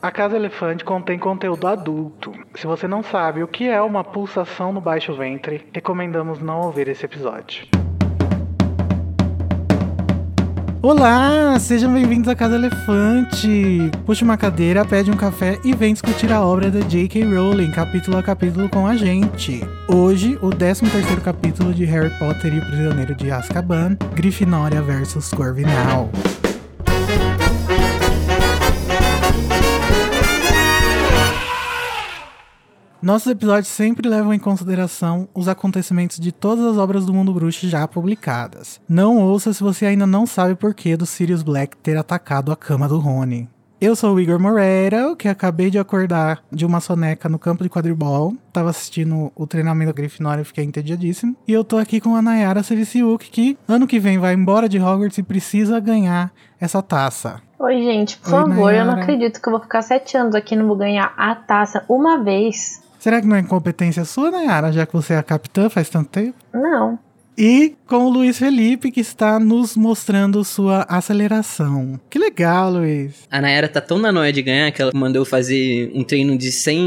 A Casa Elefante contém conteúdo adulto. Se você não sabe o que é uma pulsação no baixo ventre, recomendamos não ouvir esse episódio. Olá, sejam bem-vindos à Casa Elefante. Puxe uma cadeira, pede um café e vem discutir a obra da J.K. Rowling, capítulo a capítulo com a gente. Hoje, o 13º capítulo de Harry Potter e o Prisioneiro de Azkaban, Grifinória versus Corvinal. Nossos episódios sempre levam em consideração os acontecimentos de todas as obras do mundo bruxo já publicadas. Não ouça se você ainda não sabe o porquê do Sirius Black ter atacado a cama do Rony. Eu sou o Igor Moreira, que acabei de acordar de uma soneca no campo de quadribol. Tava assistindo o treinamento da Grifinória e fiquei entediadíssimo. E eu tô aqui com a Nayara Seviciuk, que ano que vem vai embora de Hogwarts e precisa ganhar essa taça. Oi, gente, por Oi, favor, Nayara. eu não acredito que eu vou ficar sete anos aqui e não vou ganhar a taça uma vez. Será que não é incompetência sua, Nayara, já que você é a capitã faz tanto tempo? Não. E com o Luiz Felipe, que está nos mostrando sua aceleração. Que legal, Luiz. A Nayara tá tão na noia de ganhar que ela mandou fazer um treino de 100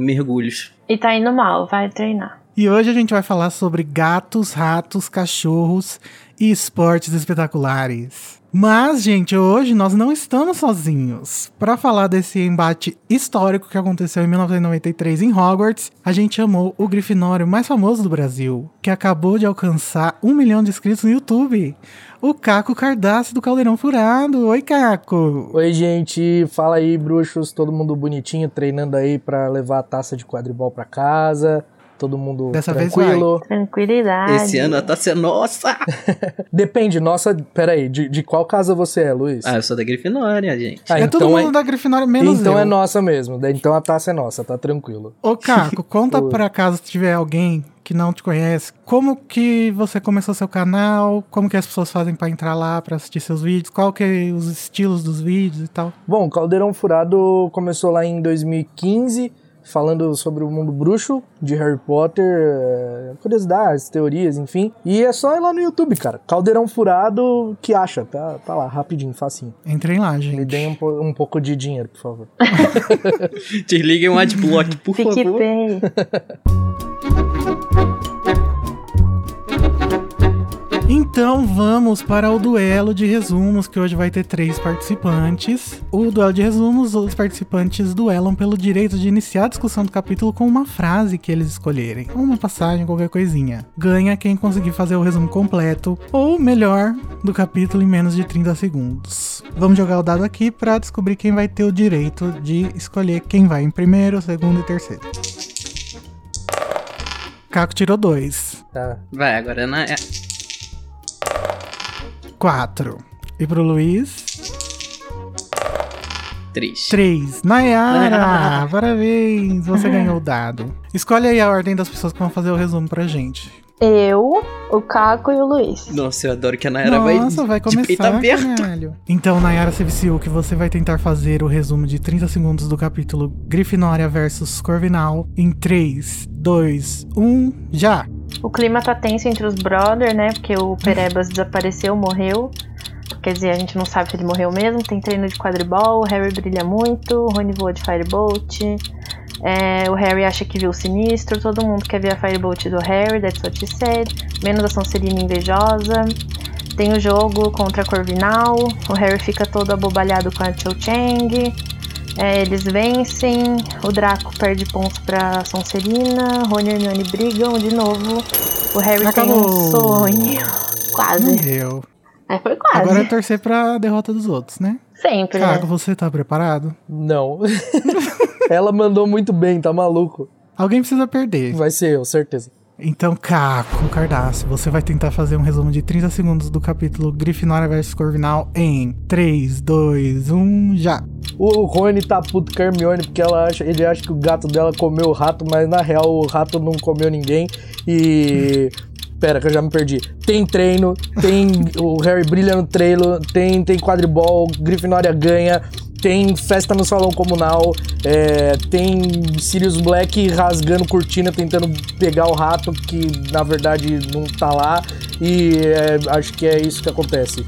mergulhos. E tá indo mal, vai treinar. E hoje a gente vai falar sobre gatos, ratos, cachorros e esportes espetaculares. Mas, gente, hoje nós não estamos sozinhos. Para falar desse embate histórico que aconteceu em 1993 em Hogwarts, a gente chamou o Grifinório mais famoso do Brasil, que acabou de alcançar um milhão de inscritos no YouTube. O Caco Cardassi do Caldeirão Furado. Oi, Caco. Oi, gente. Fala aí, bruxos. Todo mundo bonitinho, treinando aí para levar a taça de quadribol para casa todo mundo Dessa tranquilo. Vez vai. Tranquilidade. Esse ano a taça é nossa! Depende, nossa, peraí, de, de qual casa você é, Luiz? Ah, eu sou da Grifinória, gente. Ah, é então todo mundo é... da Grifinória, menos Então eu. é nossa mesmo, então a taça é nossa, tá tranquilo. Ô, Caco, conta pra casa se tiver alguém que não te conhece, como que você começou seu canal, como que as pessoas fazem para entrar lá para assistir seus vídeos, qual que é os estilos dos vídeos e tal? Bom, Caldeirão Furado começou lá em 2015, falando sobre o mundo bruxo de Harry Potter, é, curiosidades, teorias, enfim. E é só ir lá no YouTube, cara. Caldeirão Furado, que acha? Tá, tá lá, rapidinho, facinho. Entrem lá, gente. Me deem um, um pouco de dinheiro, por favor. Desliguem o adblock, por favor. PicPay. Então vamos para o duelo de resumos, que hoje vai ter três participantes. O duelo de resumos, os participantes duelam pelo direito de iniciar a discussão do capítulo com uma frase que eles escolherem, ou uma passagem, qualquer coisinha. Ganha quem conseguir fazer o resumo completo, ou melhor, do capítulo em menos de 30 segundos. Vamos jogar o dado aqui para descobrir quem vai ter o direito de escolher quem vai em primeiro, segundo e terceiro. Caco tirou dois. Tá. Vai, agora na. É 4. E pro Luiz? 3. 3. Nayara! parabéns! Você ganhou o dado. Escolhe aí a ordem das pessoas que vão fazer o resumo pra gente. Eu, o Caco e o Luiz. Nossa, eu adoro que a Nayara vai, Nossa, vai começar, caralho. Então, Nayara Seviciu, que você vai tentar fazer o resumo de 30 segundos do capítulo Grifinória versus Corvinal em 3, 2, 1, já! O clima tá tenso entre os brothers, né? Porque o Perebas desapareceu, morreu. Quer dizer, a gente não sabe se ele morreu mesmo. Tem treino de quadribol, o Harry brilha muito, o Rony voa de Firebolt. É, o Harry acha que viu o sinistro, todo mundo quer ver a Firebolt do Harry, that's what she said. Menos a Sonserina invejosa. Tem o jogo contra a Corvinal, o Harry fica todo abobalhado com a Cho Chang. É, eles vencem, o Draco perde pontos pra Sonserina, Rony e Hermione brigam de novo. O Harry Acabou. tem um sonho. Quase. Morreu. É, foi quase. Agora é torcer pra derrota dos outros, né? Sempre. Thiago, né? você tá preparado? Não. Ela mandou muito bem, tá maluco. Alguém precisa perder. Vai ser eu, certeza. Então, Caco Cardácio, você vai tentar fazer um resumo de 30 segundos do capítulo Grifinória vs Corvinal em 3, 2, 1, já. O Rony tá puto com a Hermione porque ela acha, ele acha que o gato dela comeu o rato, mas na real o rato não comeu ninguém. E. Pera, que eu já me perdi. Tem treino, tem o Harry brilha no treino, tem, tem quadribol, Grifinória ganha, tem festa no salão comunal, é, tem Sirius Black rasgando cortina, tentando pegar o rato que na verdade não tá lá. E é, acho que é isso que acontece.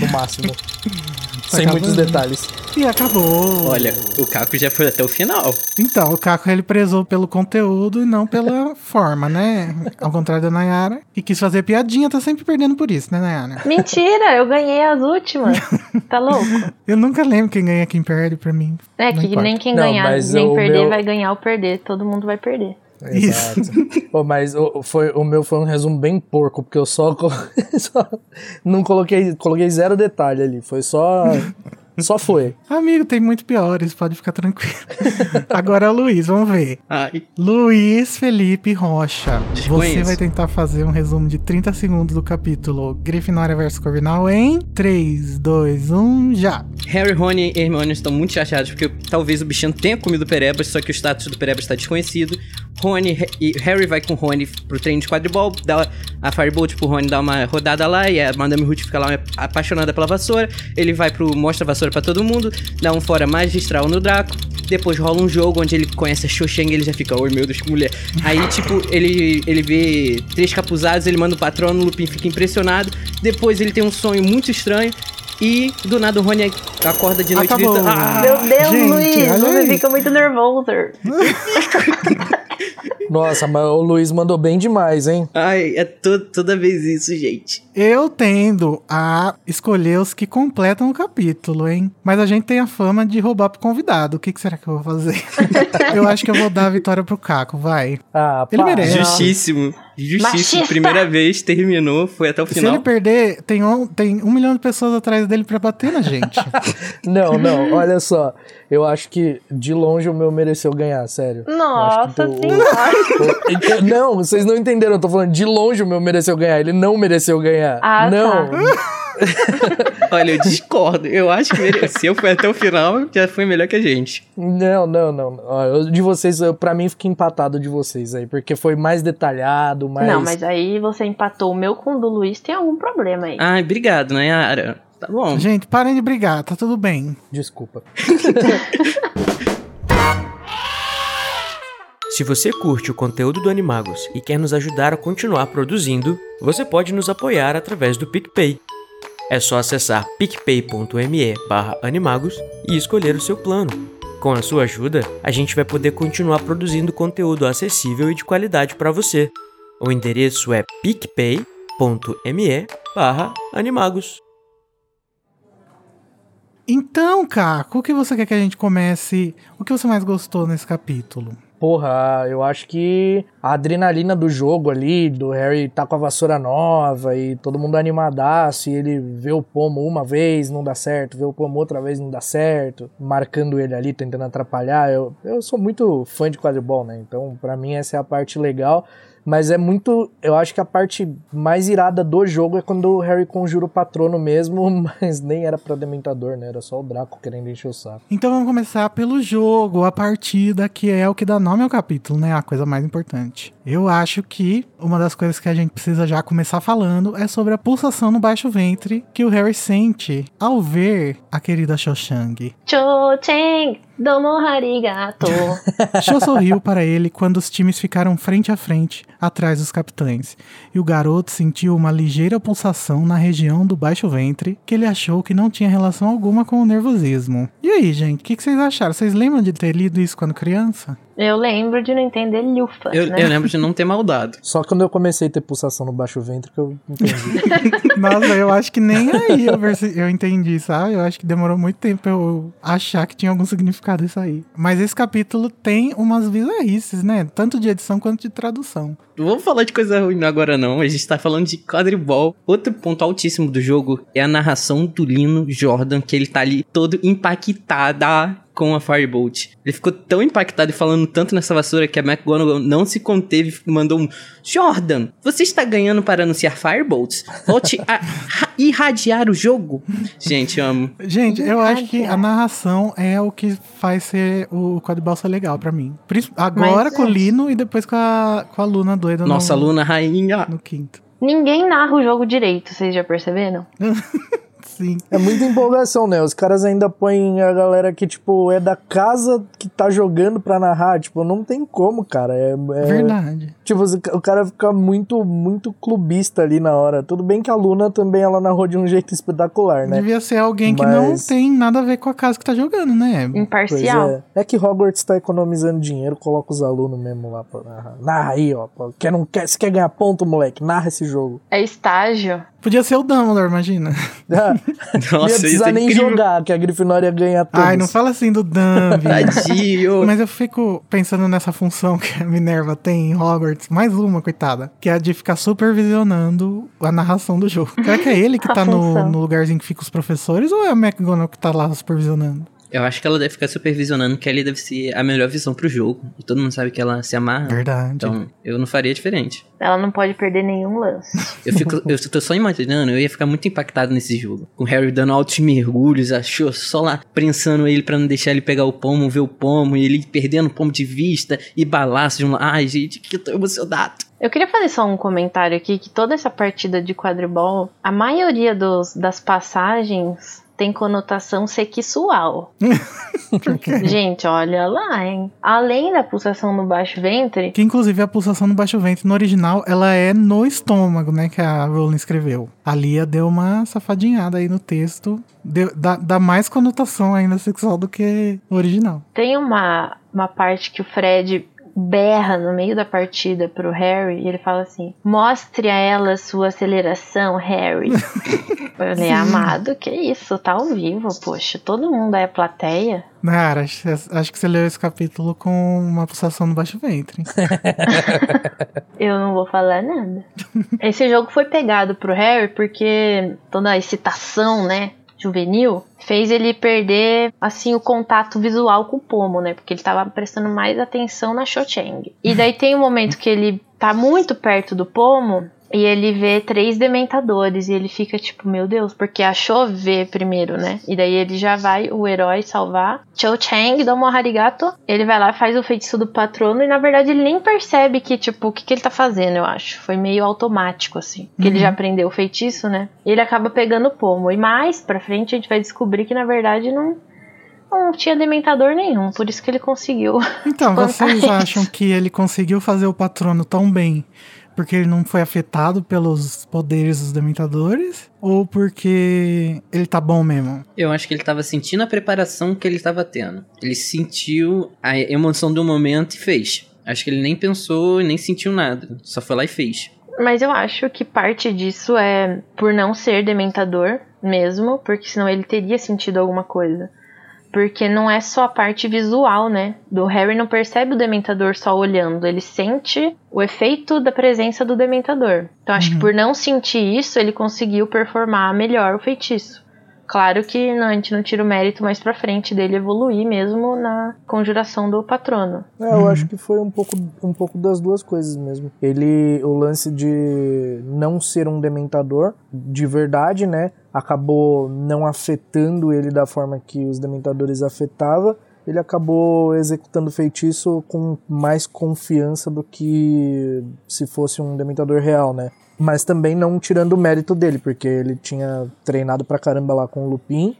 No máximo. Sem muitos detalhes. E acabou. Olha, o Caco já foi até o final. Então, o Caco ele prezou pelo conteúdo e não pela forma, né? Ao contrário da Nayara. E quis fazer piadinha, tá sempre perdendo por isso, né, Nayara? Mentira, eu ganhei as últimas. Tá louco? Eu nunca lembro quem ganha quem perde pra mim. É Não que importa. nem quem Não, ganhar, nem perder meu- vai ganhar ou perder. Todo mundo vai perder. Isso. Exato. Pô, mas o, foi, o meu foi um resumo bem porco, porque eu só, co- só não coloquei, coloquei zero detalhe ali. Foi só. Só foi. Amigo, tem muito piores, pode ficar tranquilo. Agora é o Luiz, vamos ver. Ai, Luiz Felipe Rocha. Você vai tentar fazer um resumo de 30 segundos do capítulo Grifinória vs Corvinal em 3, 2, 1, já. Harry, Rony e Hermione estão muito chateados porque talvez o bichinho tenha comido o Perebas, só que o status do Perebas está desconhecido. Rony e Harry vai com o Rony pro treino de quadribol, dá a Firebolt pro Rony dar uma rodada lá e a Madame Ruth fica lá apaixonada pela vassoura. Ele vai pro mostra a vassoura pra todo mundo, dá um fora magistral no Draco. Depois rola um jogo onde ele conhece a Cho Chang e ele já fica, oi meu Deus, que mulher. Aí, tipo, ele, ele vê três capuzados, ele manda o patrono, o Lupin fica impressionado. Depois ele tem um sonho muito estranho. E do nada o Rony acorda de noite e Acabou. grita. Ah! Meu Deus, gente, Luiz, você fica muito nervoso. Nossa, mas o Luiz mandou bem demais, hein? Ai, é to- toda vez isso, gente. Eu tendo a escolher os que completam o capítulo, hein? Mas a gente tem a fama de roubar pro convidado. O que, que será que eu vou fazer? eu acho que eu vou dar a vitória pro Caco, vai. Ah, Ele pá. merece. É. Justíssimo. Justíssimo. Machista. Primeira vez, terminou, foi até o Se final. ele perder, tem um, tem um milhão de pessoas atrás dele pra bater na gente. Não, não, olha só. Eu acho que de longe o meu mereceu ganhar, sério. Nossa que o- senhora. o- não, vocês não entenderam. Eu tô falando de longe o meu mereceu ganhar. Ele não mereceu ganhar. Ah, não. tá. Olha, eu discordo. Eu acho que mereceu, foi até o final, já foi melhor que a gente. Não, não, não. Eu- de vocês, eu, pra mim, fica empatado de vocês aí, porque foi mais detalhado, mais. Não, mas aí você empatou o meu com o do Luiz, tem algum problema aí. Ai, obrigado, Nayara. Tá bom. gente, parem de brigar, tá tudo bem. Desculpa. Se você curte o conteúdo do Animagos e quer nos ajudar a continuar produzindo, você pode nos apoiar através do PicPay. É só acessar picpay.me animagos e escolher o seu plano. Com a sua ajuda, a gente vai poder continuar produzindo conteúdo acessível e de qualidade para você. O endereço é picpay.me animagos. Então, Caco, o que você quer que a gente comece? O que você mais gostou nesse capítulo? Porra, eu acho que a adrenalina do jogo ali, do Harry tá com a vassoura nova e todo mundo animadaço, e ele vê o pomo uma vez, não dá certo, vê o pomo outra vez, não dá certo, marcando ele ali, tentando atrapalhar. Eu, eu sou muito fã de quadribol, né? Então, pra mim, essa é a parte legal. Mas é muito. Eu acho que a parte mais irada do jogo é quando o Harry conjura o patrono mesmo, mas nem era pra Dementador, né? Era só o Draco querendo encher o saco. Então vamos começar pelo jogo, a partida que é o que dá nome ao capítulo, né? A coisa mais importante. Eu acho que uma das coisas que a gente precisa já começar falando é sobre a pulsação no baixo ventre que o Harry sente ao ver a querida Cho-Chang. Cho-cheng, domo harigato. Cho sorriu para ele quando os times ficaram frente a frente, atrás dos capitães, e o garoto sentiu uma ligeira pulsação na região do baixo ventre que ele achou que não tinha relação alguma com o nervosismo. E aí, gente, o que, que vocês acharam? Vocês lembram de ter lido isso quando criança? Eu lembro de não entender lufas, Eu, né? eu lembro de não ter maldado. Só quando eu comecei a ter pulsação no baixo ventre que eu entendi. Nossa, eu acho que nem aí eu, perce- eu entendi, sabe? Eu acho que demorou muito tempo pra eu achar que tinha algum significado isso aí. Mas esse capítulo tem umas bizarrices, né? Tanto de edição quanto de tradução. Não vamos falar de coisa ruim agora, não. A gente tá falando de quadribol. Outro ponto altíssimo do jogo é a narração do Lino Jordan, que ele tá ali todo impactada com a Firebolt. Ele ficou tão impactado e falando tanto nessa vassoura que a McGonagall não se conteve e mandou um Jordan, você está ganhando para anunciar Firebolts? Volte a ra- irradiar o jogo. Gente, amo. Gente, eu acho que a narração é o que faz ser o quadribol ser legal pra mim. Agora Mas, com o gente- Lino e depois com a, com a Luna doida Nossa, no, Luna Rainha. no quinto. Ninguém narra o jogo direito, vocês já perceberam? Sim. É muita empolgação, né? Os caras ainda põem a galera que, tipo, é da casa que tá jogando pra narrar. Tipo, não tem como, cara. É, é- Verdade. Tipo, o cara fica muito, muito clubista ali na hora. Tudo bem que a Luna também, ela narrou de um jeito espetacular, né? Devia ser alguém que não Mas- tem nada a ver com a casa que tá jogando, né? Imparcial. é. É que Hogwarts tá economizando dinheiro, coloca os alunos mesmo lá pra narrar. Narra aí, ó. Quer, não quer, se quer ganhar ponto, moleque, narra esse jogo. É estágio. Podia ser o Dumbledore, imagina. não Nossa, ia isso precisar é nem incrível. jogar, que a Grifinória ia ganhar todos. Ai, não fala assim do Dumb. Tadinho. Mas eu fico pensando nessa função que a Minerva tem em Hogwarts, mais uma, coitada, que é a de ficar supervisionando a narração do jogo. Será que é ele que tá no, no lugarzinho que fica os professores ou é a McGonagall que tá lá supervisionando? Eu acho que ela deve ficar supervisionando, que ali deve ser a melhor visão pro jogo. E todo mundo sabe que ela se amarra. Verdade. Então, eu não faria diferente. Ela não pode perder nenhum lance. Eu, fico, eu tô só imaginando, eu ia ficar muito impactado nesse jogo. Com o Harry dando altos mergulhos, achou só lá prensando ele pra não deixar ele pegar o pomo, ver o pomo, e ele perdendo o pomo de vista, e balaço de um lado. Ai, gente, que eu tô emocionado. Eu queria fazer só um comentário aqui que toda essa partida de quadribol, a maioria dos, das passagens tem conotação sexual. Gente, olha lá, hein? Além da pulsação no baixo ventre, Que inclusive a pulsação do baixo ventre no original, ela é no estômago, né? Que a Rowling escreveu. A Lia deu uma safadinhada aí no texto. Deu, dá, dá mais conotação ainda sexual do que o original. tem uma, uma parte que o Fred berra no meio da partida pro Harry e ele fala assim: Mostre a ela sua aceleração, Harry. Eu falei, amado, que isso? Tá ao vivo, poxa. Todo mundo é plateia. Nara, acho, acho que você leu esse capítulo com uma pulsação no baixo ventre. Eu não vou falar nada. Esse jogo foi pegado pro Harry porque toda a excitação, né, juvenil, fez ele perder, assim, o contato visual com o pomo, né? Porque ele tava prestando mais atenção na Cho Chang. E daí tem um momento que ele tá muito perto do pomo e ele vê três dementadores e ele fica tipo, meu Deus, porque achou ver primeiro, né? E daí ele já vai, o herói, salvar. Cho Chang, Domo Harigato, ele vai lá, faz o feitiço do patrono e na verdade ele nem percebe que, tipo, o que, que ele tá fazendo, eu acho. Foi meio automático, assim. Porque ele já aprendeu o feitiço, né? E ele acaba pegando o pomo. E mais pra frente a gente vai descobrir que na verdade não. Não tinha dementador nenhum, por isso que ele conseguiu. Então, vocês isso. acham que ele conseguiu fazer o patrono tão bem porque ele não foi afetado pelos poderes dos dementadores? Ou porque ele tá bom mesmo? Eu acho que ele tava sentindo a preparação que ele tava tendo. Ele sentiu a emoção do momento e fez. Acho que ele nem pensou, nem sentiu nada. Só foi lá e fez. Mas eu acho que parte disso é por não ser dementador mesmo, porque senão ele teria sentido alguma coisa. Porque não é só a parte visual, né? Do Harry não percebe o dementador só olhando, ele sente o efeito da presença do dementador. Então acho que por não sentir isso, ele conseguiu performar melhor o feitiço. Claro que não, a gente não tira o mérito mais pra frente dele evoluir mesmo na conjuração do patrono. É, eu acho que foi um pouco, um pouco das duas coisas mesmo. Ele, o lance de não ser um dementador de verdade, né? Acabou não afetando ele da forma que os dementadores afetava. Ele acabou executando o feitiço com mais confiança do que se fosse um dementador real, né? Mas também não tirando o mérito dele, porque ele tinha treinado pra caramba lá com o Lupin.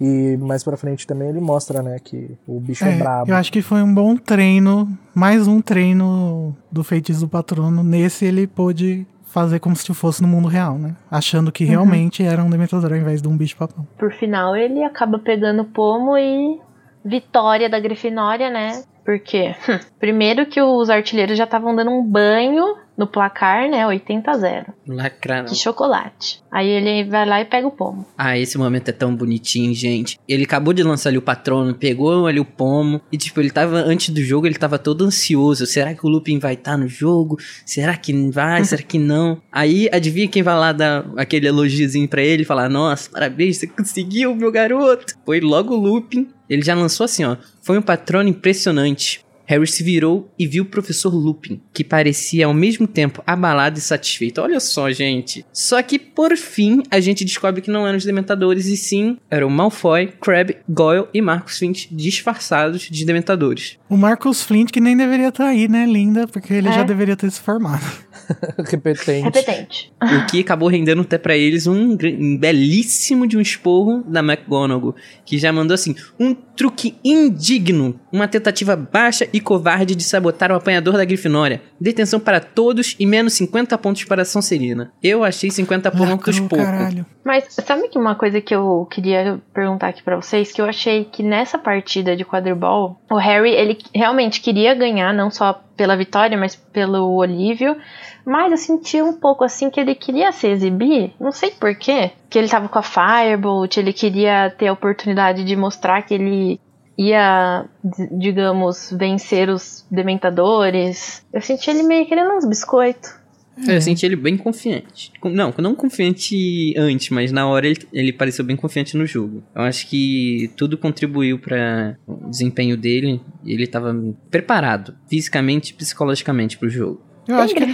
E mais pra frente também ele mostra, né, que o bicho é, É, brabo. eu acho que foi um bom treino, mais um treino do feitiço do patrono. Nesse ele pôde fazer como se fosse no mundo real, né? Achando que realmente era um dementador ao invés de um bicho papão. Por final, ele acaba pegando o pomo e vitória da Grifinória, né? Porque, primeiro que os artilheiros já estavam dando um banho no placar, né? 80 a 0. Lacraram. Que chocolate. Aí ele vai lá e pega o pomo. Ah, esse momento é tão bonitinho, gente. Ele acabou de lançar ali o patrono, pegou ali o pomo. E, tipo, ele tava, antes do jogo, ele tava todo ansioso. Será que o Lupin vai estar no jogo? Será que vai? Será que não? Aí, adivinha quem vai lá dar aquele elogiozinho pra ele falar: Nossa, parabéns, você conseguiu, meu garoto. Foi logo o Lupin. Ele já lançou assim, ó. Foi um patrono impressionante. Harry se virou e viu o professor Lupin, que parecia ao mesmo tempo abalado e satisfeito. Olha só, gente. Só que, por fim, a gente descobre que não eram os Dementadores, e sim eram Malfoy, Crabbe, Goyle e Marcus Finch disfarçados de Dementadores. O Marcus Flint, que nem deveria estar aí, né, linda? Porque ele É. já deveria ter se formado. Repetente. Repetente. O que acabou rendendo até pra eles um, um belíssimo de um esporro da McGonagall, que já mandou assim: um truque indigno, uma tentativa baixa e covarde de sabotar o apanhador da Grifinória. Detenção para todos e menos 50 pontos para a Sonserina. Eu achei 50 pontos Lacrou, pouco. caralho. Mas sabe que uma coisa que eu queria perguntar aqui pra vocês, que eu achei que nessa partida de quadribol, o Harry, ele realmente queria ganhar, não só pela vitória, mas pelo Olívio. Mas eu senti um pouco assim que ele queria se exibir, não sei porquê. Que ele tava com a Firebolt, ele queria ter a oportunidade de mostrar que ele ia, digamos, vencer os dementadores. Eu senti ele meio querendo uns biscoitos. Eu senti ele bem confiante. Não, não confiante antes, mas na hora ele, ele pareceu bem confiante no jogo. Eu acho que tudo contribuiu para o desempenho dele. Ele tava preparado, fisicamente e psicologicamente pro jogo. Eu Bem acho que ele,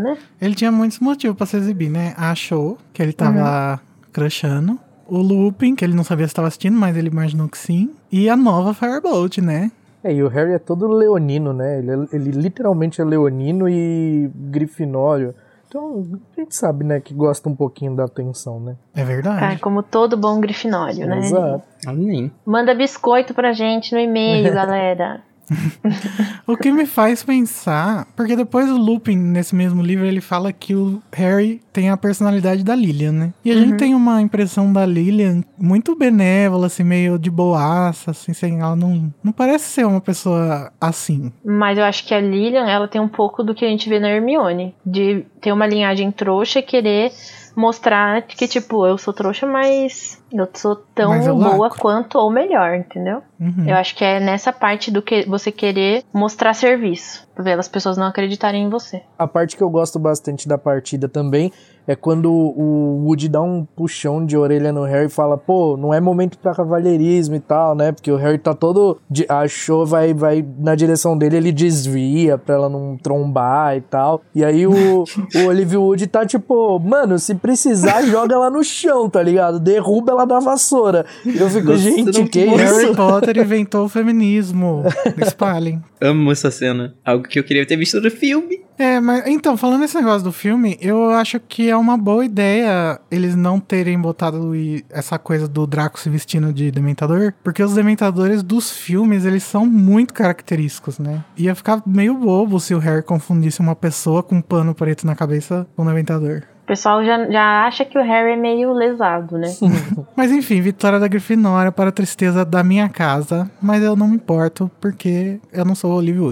né? ele tinha muitos motivos pra se exibir, né? Achou que ele tava crushando. O Lupin, que ele não sabia se estava assistindo, mas ele imaginou que sim. E a nova Firebolt, né? É, e o Harry é todo leonino, né? Ele, é- ele literalmente é leonino e grifinório. Então, a gente sabe, né, que gosta um pouquinho da atenção, né? É verdade. Tá, como todo bom grifinório, né? Exato. Manda biscoito pra gente no e-mail, galera. O que me faz pensar, porque depois o Lupin, nesse mesmo livro, ele fala que o Harry tem a personalidade da Lilian, né? E a gente tem uma impressão da Lilian muito benévola, assim, meio de boaça, assim, sem, ela não, não parece ser uma pessoa assim. Mas eu acho que a Lilian, ela tem um pouco do que a gente vê na Hermione. De ter uma linhagem trouxa e querer mostrar que, tipo, eu sou trouxa, mas eu sou tão Mas boa quanto ou melhor, entendeu? Uhum. Eu acho que é nessa parte do que você querer mostrar serviço. Ver as pessoas não acreditarem em você. A parte que eu gosto bastante da partida também é quando o Woody dá um puxão de orelha no Harry e fala, pô, não é momento pra cavalheirismo e tal, né? Porque o Harry tá todo. de- achou, vai, vai na direção dele, ele desvia pra ela não trombar e tal. E aí o, o Olivia Woody tá tipo, mano, se precisar, joga ela no chão, tá ligado? Derruba ela da vassoura. E eu fico, gente, que Harry isso? Potter inventou o feminismo. Espalhem. Amo essa cena. Algo que eu queria ter visto no filme. É, mas então, falando esse negócio do filme, eu acho que é uma boa ideia eles não terem botado essa coisa do Draco se vestindo de dementador, porque os dementadores dos filmes, eles são muito característicos, né? Ia ficar meio bobo se o Harry confundisse uma pessoa com um pano preto na cabeça com um dementador. O pessoal já, já acha que o Harry é meio lesado, né? Mas enfim, vitória da Grifinória para a tristeza da minha casa, mas eu não me importo porque eu não sou o Olivia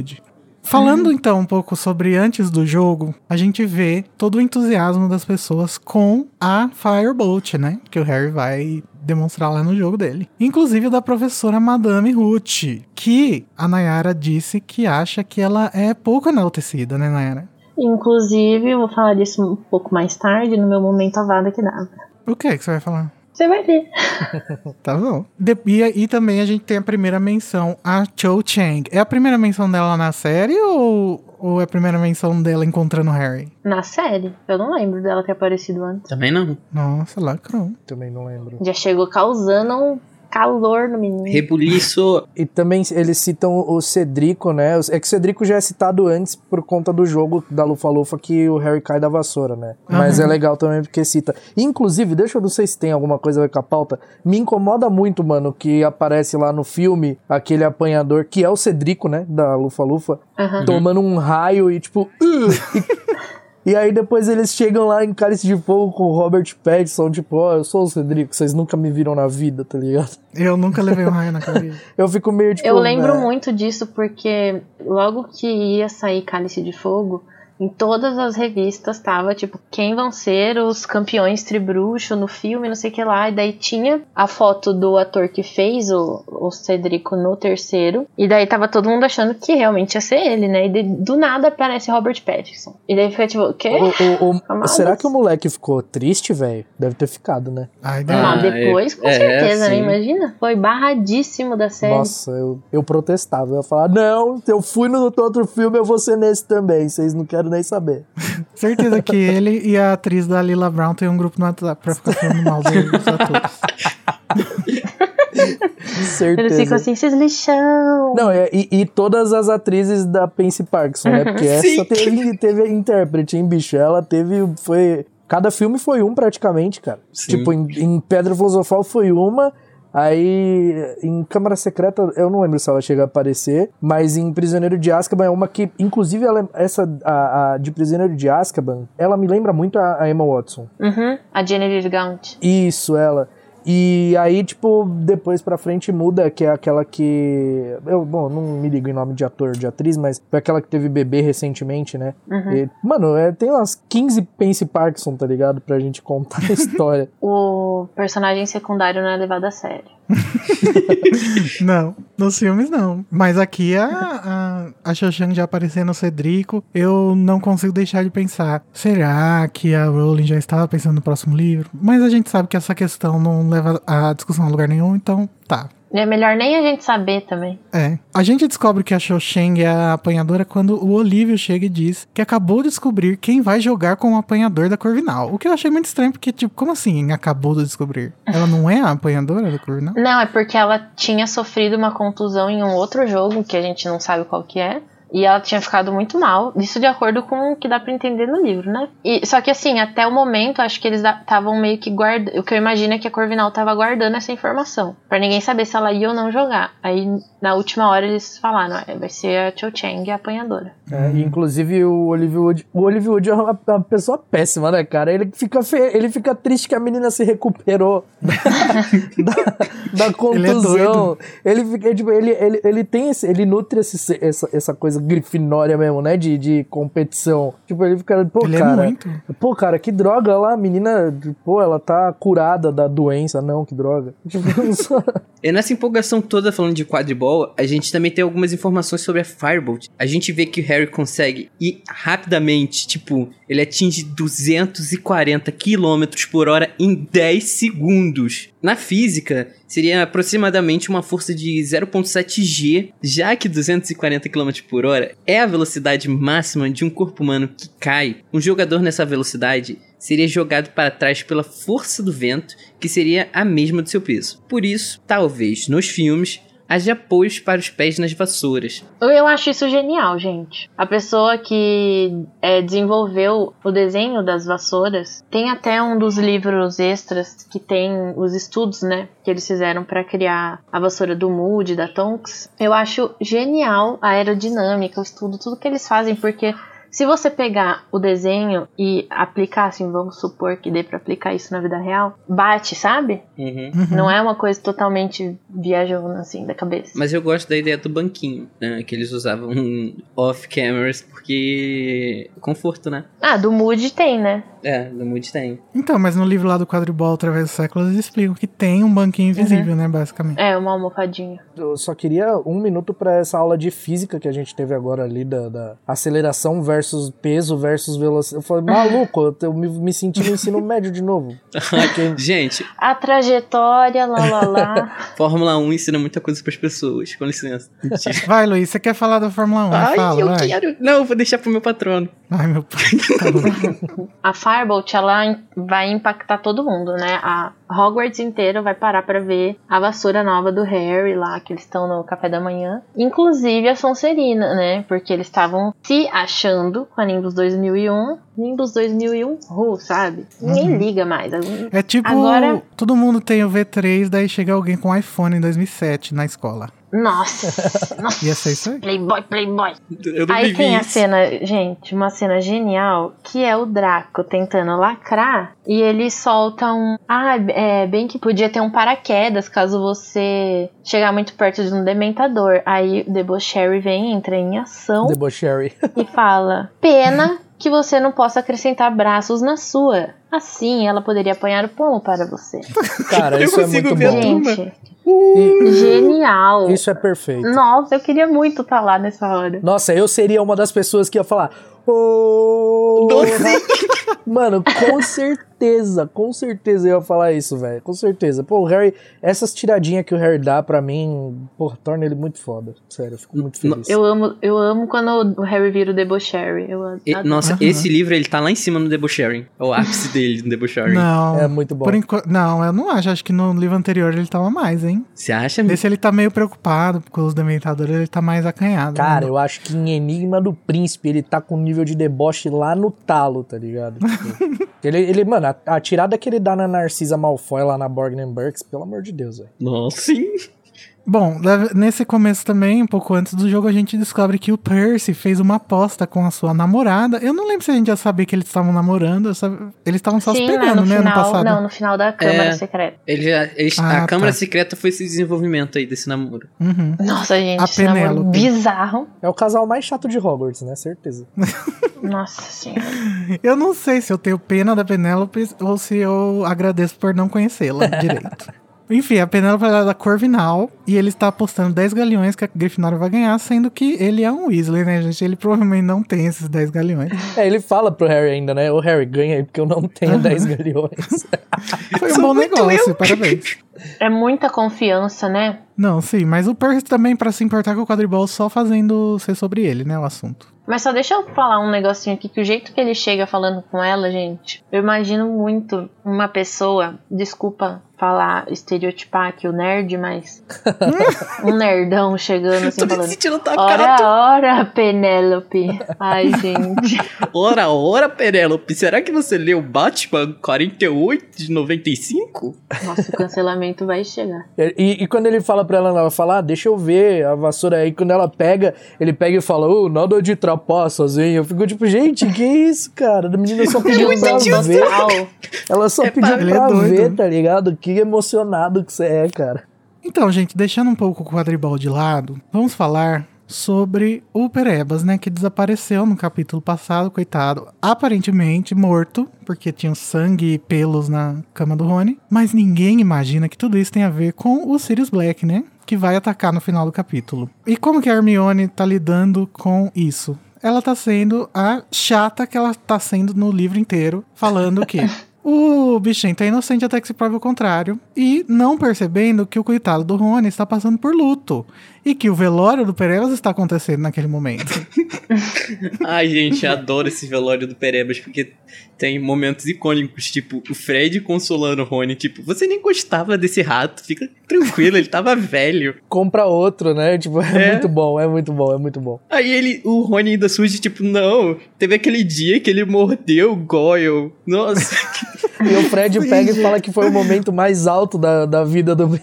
Falando então um pouco sobre antes do jogo, a gente vê todo o entusiasmo das pessoas com a Firebolt, né? Que o Harry vai demonstrar lá no jogo dele. Inclusive da professora Madame Ruth, que a Nayara disse que acha que ela é pouco enaltecida, né, Nayara? Inclusive, eu vou falar disso um pouco mais tarde, no meu momento avada que dá. O que que você vai falar? Você vai ver. Tá bom. De- e, e também a gente tem a primeira menção, a Cho Chang. É a primeira menção dela na série ou, ou é a primeira menção dela encontrando o Harry? Na série, eu não lembro dela ter aparecido antes. Também não. Nossa, lacrou. Também não lembro. Já chegou causando um calor no menino. Rebuliço. E também eles citam o Cedrico, né? É que o Cedrico já é citado antes por conta do jogo da Lufa-Lufa que o Harry cai da vassoura, né? Mas é legal também porque cita. Inclusive, deixa eu não sei se tem alguma coisa a ver com a pauta. Me incomoda muito, mano, que aparece lá no filme aquele apanhador que é o Cedrico, né? Da Lufa-Lufa, Aham. tomando um raio e tipo. "Ugh", e- E aí depois eles chegam lá em Cálice de Fogo com o Robert Pattinson, tipo, ó, eu sou o Cedrico, vocês nunca me viram na vida, tá ligado? Eu nunca levei um raio na cabeça. Eu fico meio tipo. Eu lembro né? muito disso porque logo que ia sair Cálice de Fogo, em todas as revistas tava tipo quem vão ser os campeões tribruxo no filme, não sei o que lá. E daí tinha a foto do ator que fez o, o Cedrico no terceiro. E daí tava todo mundo achando que realmente ia ser ele, né? E de- do nada aparece Robert Pattinson. E daí fica tipo, o quê? O- o- o- Amados. será que o moleque ficou triste, velho? Deve ter ficado, né? Ai, Ah, dá. Mas depois, com é, certeza, né? sim. Imagina. Foi barradíssimo da série. Nossa, eu, eu protestava. Eu ia falar, não, eu fui no outro filme, eu vou ser nesse também. Vocês não querem nem saber. Certeza que ele e a atriz da Lila Brown têm um grupo no WhatsApp pra ficar falando mal deles atores. Certeza. Eles ficam assim, esses lixão. Não, é- e, e todas as atrizes da Pansy Parkinson, né? Porque Sim. essa teve, teve a intérprete, hein, bicho? Ela teve. Foi. Cada filme foi um praticamente, cara. Sim. Tipo, em, em Pedra Filosofal foi uma. Aí, em Câmara Secreta, eu não lembro se ela chega a aparecer, mas em Prisioneiro de Azkaban é uma que, inclusive, ela, essa a, a de Prisioneiro de Azkaban, ela me lembra muito a, a Emma Watson. Uhum. A Jennifer Gaunt. Isso, ela. E aí, tipo, depois pra frente muda, que é aquela que. Eu, bom, não me ligo em nome de ator, de atriz, mas foi aquela que teve bebê recentemente, né? E, mano, é, tem umas 15 Pansy Parkinson, tá ligado? Pra gente contar a história. O personagem secundário não é levado a sério. Não, nos filmes não. Mas aqui a, a, a Xoxang já aparecendo no Cedrico, eu não consigo deixar de pensar. Será que a Rowling já estava pensando no próximo livro? Mas a gente sabe que essa questão não leva a discussão a lugar nenhum, então tá. É melhor nem a gente saber também. É. A gente descobre que a Xoxeng é a apanhadora quando o Olívio chega e diz que acabou de descobrir quem vai jogar como apanhador da Corvinal. O que eu achei muito estranho, porque, tipo, como assim acabou de descobrir? Ela não é a apanhadora da Corvinal? Não, é porque ela tinha sofrido uma contusão em um outro jogo, que a gente não sabe qual que é. E ela tinha ficado muito mal. Isso de acordo com o que dá pra entender no livro, né? E, só que assim, até o momento, acho que eles estavam meio que guardando. O que eu imagino é que a Corvinal tava guardando essa informação. Pra ninguém saber se ela ia ou não jogar. Aí, na última hora, eles falaram: "É, vai ser a Cho Chang, a apanhadora. É, e, inclusive, o Olivia Wood. O Olivia Wood é uma, uma pessoa péssima, né, cara? Ele fica, fe- ele fica triste que a menina se recuperou da, da contusão. Ele, fica, tipo, ele, ele, ele tem esse. Ele nutre esse, essa, essa coisa grifinória mesmo, né? De, de competição. Tipo, ele fica. Pô, Ele é cara. muito. Pô, cara, que droga lá, a menina. Pô, ela tá curada da doença. Não, que droga. Tipo, só- E nessa empolgação toda falando de quadribol, a gente também tem algumas informações sobre a Firebolt. A gente vê que o Harry consegue ir rapidamente, tipo, ele atinge 240 km por hora em 10 segundos. Na física, seria aproximadamente uma força de 0.7 G, já que 240 km por hora é a velocidade máxima de um corpo humano que cai. Um jogador nessa velocidade seria jogado para trás pela força do vento, que seria a mesma do seu peso. Por isso, talvez nos filmes haja apoios para os pés nas vassouras. Eu acho isso genial, gente. A pessoa que é, desenvolveu o desenho das vassouras tem até um dos livros extras que tem os estudos, né, que eles fizeram para criar a vassoura do Moody, da Tonks. Eu acho genial a aerodinâmica, o estudo, tudo que eles fazem, porque se você pegar o desenho e aplicar, assim, vamos supor que dê pra aplicar isso na vida real, bate, sabe? Uhum. Não é uma coisa totalmente viajando assim da cabeça. Mas eu gosto da ideia do banquinho, né? Que eles usavam off-cameras porque... Conforto, né? Ah, do Moody tem, né? É, no Mood tem. Então, mas no livro lá do quadribol através dos séculos eles explicam que tem um banquinho invisível, né, basicamente. É, uma almofadinha. Eu só queria um minuto pra essa aula de física que a gente teve agora ali, da, da aceleração versus peso versus velocidade. Eu falei, maluco, eu, me, me senti no ensino médio de novo. Porque- Gente, A trajetória, lá lá lá. Fórmula 1 ensina muita coisa pras pessoas. Com licença. Vai, Luiz, você quer falar da Fórmula 1? Ai, Fala, eu vai. quero. Não, eu vou deixar pro meu patrono. Ai, meu pai. Tá. A Firebolt, ela vai impactar todo mundo, né? A Hogwarts inteira vai parar pra ver a vassoura nova do Harry lá, que eles estão no café da manhã. Inclusive a Sonserina, né? Porque eles estavam se achando com a Nimbus 2001. Nimbus 2001, uh, sabe? Ninguém liga mais. É tipo, Agora- todo mundo tem o V3, daí chega alguém com iPhone em 2007 na escola. Nossa, nossa. Ia ser isso aí? Playboy, playboy. Eu não Aí tem a isso. cena, gente, uma cena genial, que é o Draco tentando lacrar e ele solta um. Ah, é bem que podia ter um paraquedas caso você chegar muito perto de um dementador. Aí o Debocherry vem, entra em ação Debocherry. e fala: Pena que você não possa acrescentar braços na sua. Assim ela poderia apanhar o pomo para você. Cara, Eu isso é consigo muito ver a bom. turma. Gente, E- genial. isso é perfeito. Nossa, eu queria muito estar lá nessa hora. Nossa, eu seria uma das pessoas que ia falar: Doce. Mano, com certeza, com certeza eu ia falar isso, velho. Com certeza. Pô, o Harry, essas tiradinhas que o Harry dá pra mim, pô, torna ele muito foda. Sério, eu fico muito feliz. Eu amo, eu amo quando o Harry vira o debocherry. Eu adoro. E- Nossa, Aham. esse livro ele tá lá em cima no debauchery. É o ápice dele no debauchery. Não. É muito bom. Não, eu não acho. Acho que no livro anterior ele tava mais, hein? Você acha? Nesse ele tá meio preocupado com os dementadores, ele tá mais acanhado. Cara, né? eu acho que em Enigma do Príncipe ele tá com um nível de deboche lá no talo, tá ligado? Tipo, ele, ele, mano, a, a tirada que ele dá na Narcisa Malfoy lá na Borgnen Burks, pelo amor de Deus, velho. Nossa, sim. Bom, nesse começo também, um pouco antes do jogo, a gente descobre que o Percy fez uma aposta com a sua namorada. Eu não lembro se a gente já sabia que eles estavam namorando, eles estavam só se Sim, pegando, no né, final, no passado. não, no final da Câmara É. Secreta. Ele já, eles- Ah, a Câmara tá. Secreta foi esse desenvolvimento aí desse namoro. Uhum. Nossa, gente, A esse namoro Penélope. bizarro. É o casal mais chato de Hogwarts, né? Certeza. Nossa senhora. Eu não sei se eu tenho pena da Penélope ou se eu agradeço por não conhecê-la direito. Enfim, a Penélope é da Corvinal e ele está apostando 10 galeões que a Grifinória vai ganhar, sendo que ele é um Weasley, né, gente? Ele provavelmente não tem esses 10 galeões. É, ele fala pro Harry ainda, né? Ô Harry, ganha aí porque eu não tenho Aham. 10 galhões. Foi um Sou bom muito negócio, parabéns. É muita confiança, né? Não, sim, mas o Percy também pra se importar com o quadribol só fazendo ser sobre ele, né, o assunto. Mas só deixa eu falar um negocinho aqui, que o jeito que ele chega falando com ela, gente, eu imagino muito uma pessoa, desculpa falar, estereotipar aqui o nerd, mas um nerdão chegando assim Tô me falando. sentindo tá Ora, cara. ora, Penélope. Ai, gente. Ora, ora, Penélope. Será que você leu Batman 48 de 95? Nossa, o cancelamento vai chegar. E, e quando ele fala pra ela, ela fala, ah, deixa eu ver a vassoura aí. Quando ela pega, ele pega e fala, ô, nada de trapaças, hein? Eu fico tipo, gente, que isso, cara? A menina só pediu pra ver. Ela só É, pediu é pra doido. ver, tá ligado? Que emocionado que você é, cara. Então, gente, deixando um pouco o quadribol de lado, vamos falar sobre o Perebas, né, que desapareceu no capítulo passado, coitado, aparentemente morto, porque tinha sangue e pelos na cama do Rony, mas ninguém imagina que tudo isso tem a ver com o Sirius Black, né, que vai atacar no final do capítulo. E como que a Hermione tá lidando com isso? Ela tá sendo a chata que ela tá sendo no livro inteiro, falando que o bichinho tá inocente até que se prove o contrário. E não percebendo que o coitado do Rony está passando por luto. E que o velório do Perebas está acontecendo naquele momento. Ai, gente, adoro esse velório do Perebas, porque tem momentos icônicos, tipo, o Fred consolando o Rony, tipo, você nem gostava desse rato, fica tranquilo, ele tava velho. Compra outro, né? Tipo, é, É. muito bom, é muito bom, é muito bom. Aí ele, o Rony ainda surge, tipo, não, teve aquele dia que ele mordeu o Goyle. Nossa, E o Fred pega e fala que foi o momento mais alto da, da vida do, do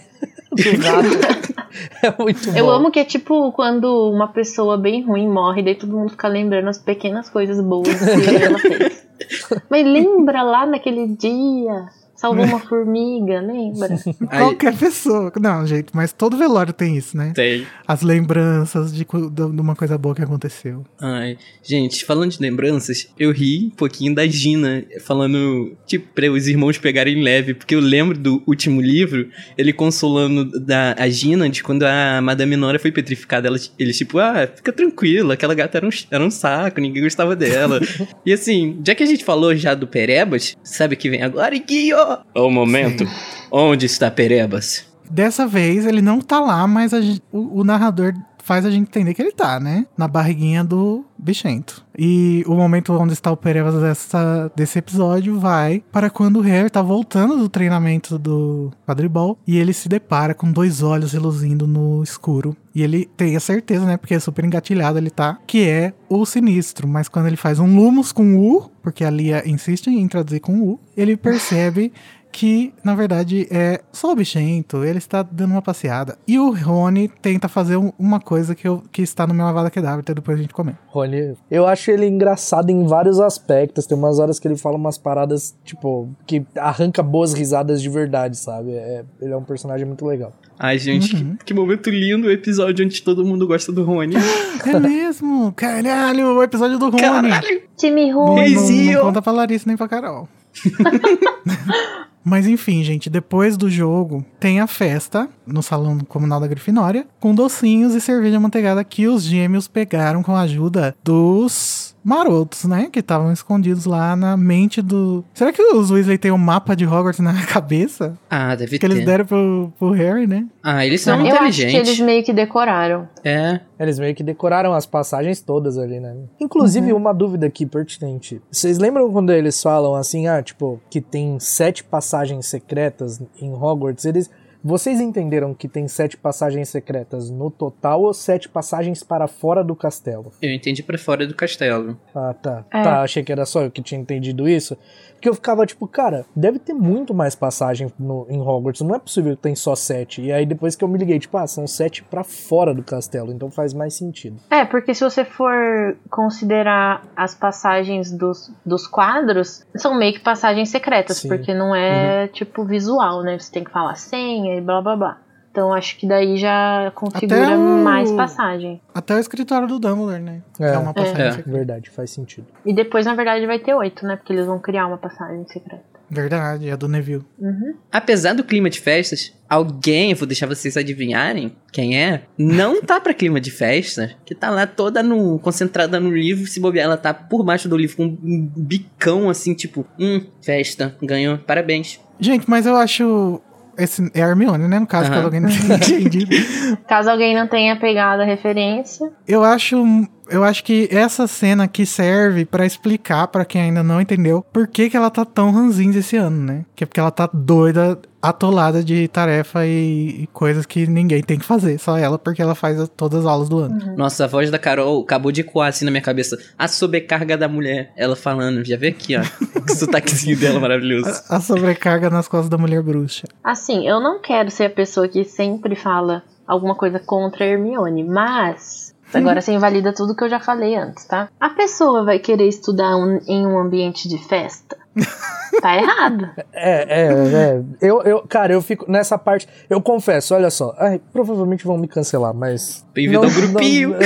rato. É muito bom. Eu amo que é tipo quando uma pessoa bem ruim morre, daí todo mundo fica lembrando as pequenas coisas boas que ela fez. Mas lembra lá naquele dia? Salvou uma formiga, lembra? Aí- Qualquer pessoa. Não, gente, mas todo velório tem isso, né? tem. As lembranças de, de uma coisa boa que aconteceu. Ai, gente, falando de lembranças, eu ri um pouquinho da Gina falando, tipo, pra os irmãos pegarem leve, porque eu lembro do último livro, ele consolando da, a Gina de quando a Madame Nora foi petrificada. Ela, eles, tipo, ah, fica tranquilo, aquela gata era um, era um saco, ninguém gostava dela. e assim, já que a gente falou já do Perebas, sabe o que vem agora, Guio? É o momento. Onde está Perebas? Dessa vez ele não tá lá, mas gente- o, o narrador faz a gente entender que ele tá, né? Na barriguinha do bichento. E o momento onde está o Perebas dessa, desse episódio vai para quando o Harry tá voltando do treinamento do quadribol e ele se depara com dois olhos reluzindo no escuro. E ele tem a certeza, né? Porque é super engatilhado ele tá, que é o sinistro. Mas quando ele faz um Lumos com U, porque a Lia insiste em traduzir com U, ele percebe que, na verdade, é só o bichento, ele está dando uma passeada. E o Rony tenta fazer um- uma coisa que, eu, que está no meu Avada Kedavra, até depois a gente comer. Rony, eu acho ele engraçado em vários aspectos. Tem umas horas que ele fala umas paradas, tipo, que arranca boas risadas de verdade, sabe? É- ele é um personagem muito legal. Ai, gente, Uhum. que, que momento lindo o episódio onde todo mundo gosta do Rony. É mesmo? Caralho, o episódio do Rony. Caralho! Time Não, ruim. não, Reizinho. não conta pra Larissa nem pra Carol. Mas enfim, gente, depois do jogo tem a festa no salão comunal da Grifinória com docinhos e cerveja manteigada que os gêmeos pegaram com a ajuda dos marotos, né? Que estavam escondidos lá na mente do. Será que os Weasley têm um mapa de Hogwarts na cabeça? Ah, deve Que ter. eles deram pro, pro Harry, né? Ah, eles são eu acho que inteligentes. eles meio que decoraram. É. Eles meio que decoraram as passagens todas ali, né? Inclusive, uma dúvida aqui pertinente. Vocês lembram quando eles falam assim, ah, tipo, que tem sete passagens secretas em Hogwarts? Eles. Vocês entenderam que tem sete passagens secretas no total ou sete passagens para fora do castelo? Eu entendi pra fora do castelo. Ah, tá. É. Tá, achei que era só eu que tinha entendido isso. Porque eu ficava tipo, cara, deve ter muito mais passagem no, em Hogwarts. Não é possível que tem só sete. E aí depois que eu me liguei, tipo, ah, são sete pra fora do castelo. Então faz mais sentido. É, porque se você for considerar as passagens dos, dos quadros, são meio que passagens secretas, Sim. porque não é tipo visual, né? Você tem que falar senha e blá blá blá. Então acho que daí já configura o- mais passagem. Até o escritório do Dumbledore, né? É. É uma passagem É. secreta. Verdade, faz sentido. E depois, na verdade, vai ter oito, né? Porque eles vão criar uma passagem secreta. Verdade, é do Neville. Uhum. Apesar do clima de festas, alguém, eu vou deixar vocês adivinharem quem é, não tá pra clima de festa, que tá lá toda no, concentrada no livro, se bobear, ela tá por baixo do livro com um bicão assim, tipo, hum, festa, ganhou, parabéns. Gente, mas eu acho. Esse é a Hermione, né? No caso, Aham. caso alguém não tenha entendido. Caso alguém não tenha pegado a referência. Eu acho, eu acho que essa cena aqui serve pra explicar pra quem ainda não entendeu por que, que ela tá tão ranzinza esse ano, né? Que é porque ela tá doida, atolada de tarefa e, e coisas que ninguém tem que fazer, só ela, porque ela faz a- todas as aulas do ano. Nossa, a voz da Carol acabou de ecoar assim na minha cabeça. A sobrecarga da mulher, ela falando, já vê aqui, ó, que sotaquezinho dela maravilhoso. A, a sobrecarga nas costas da mulher bruxa. Assim, eu não quero ser a pessoa que sempre fala alguma coisa contra a Hermione, mas. Agora você invalida tudo que eu já falei antes, tá? A pessoa vai querer estudar um- em um ambiente de festa? Tá errado. É, é, é. Eu, eu, cara, eu fico nessa parte. Eu confesso, olha só. Ai, provavelmente vão me cancelar, mas. Bem-vindo ao grupinho.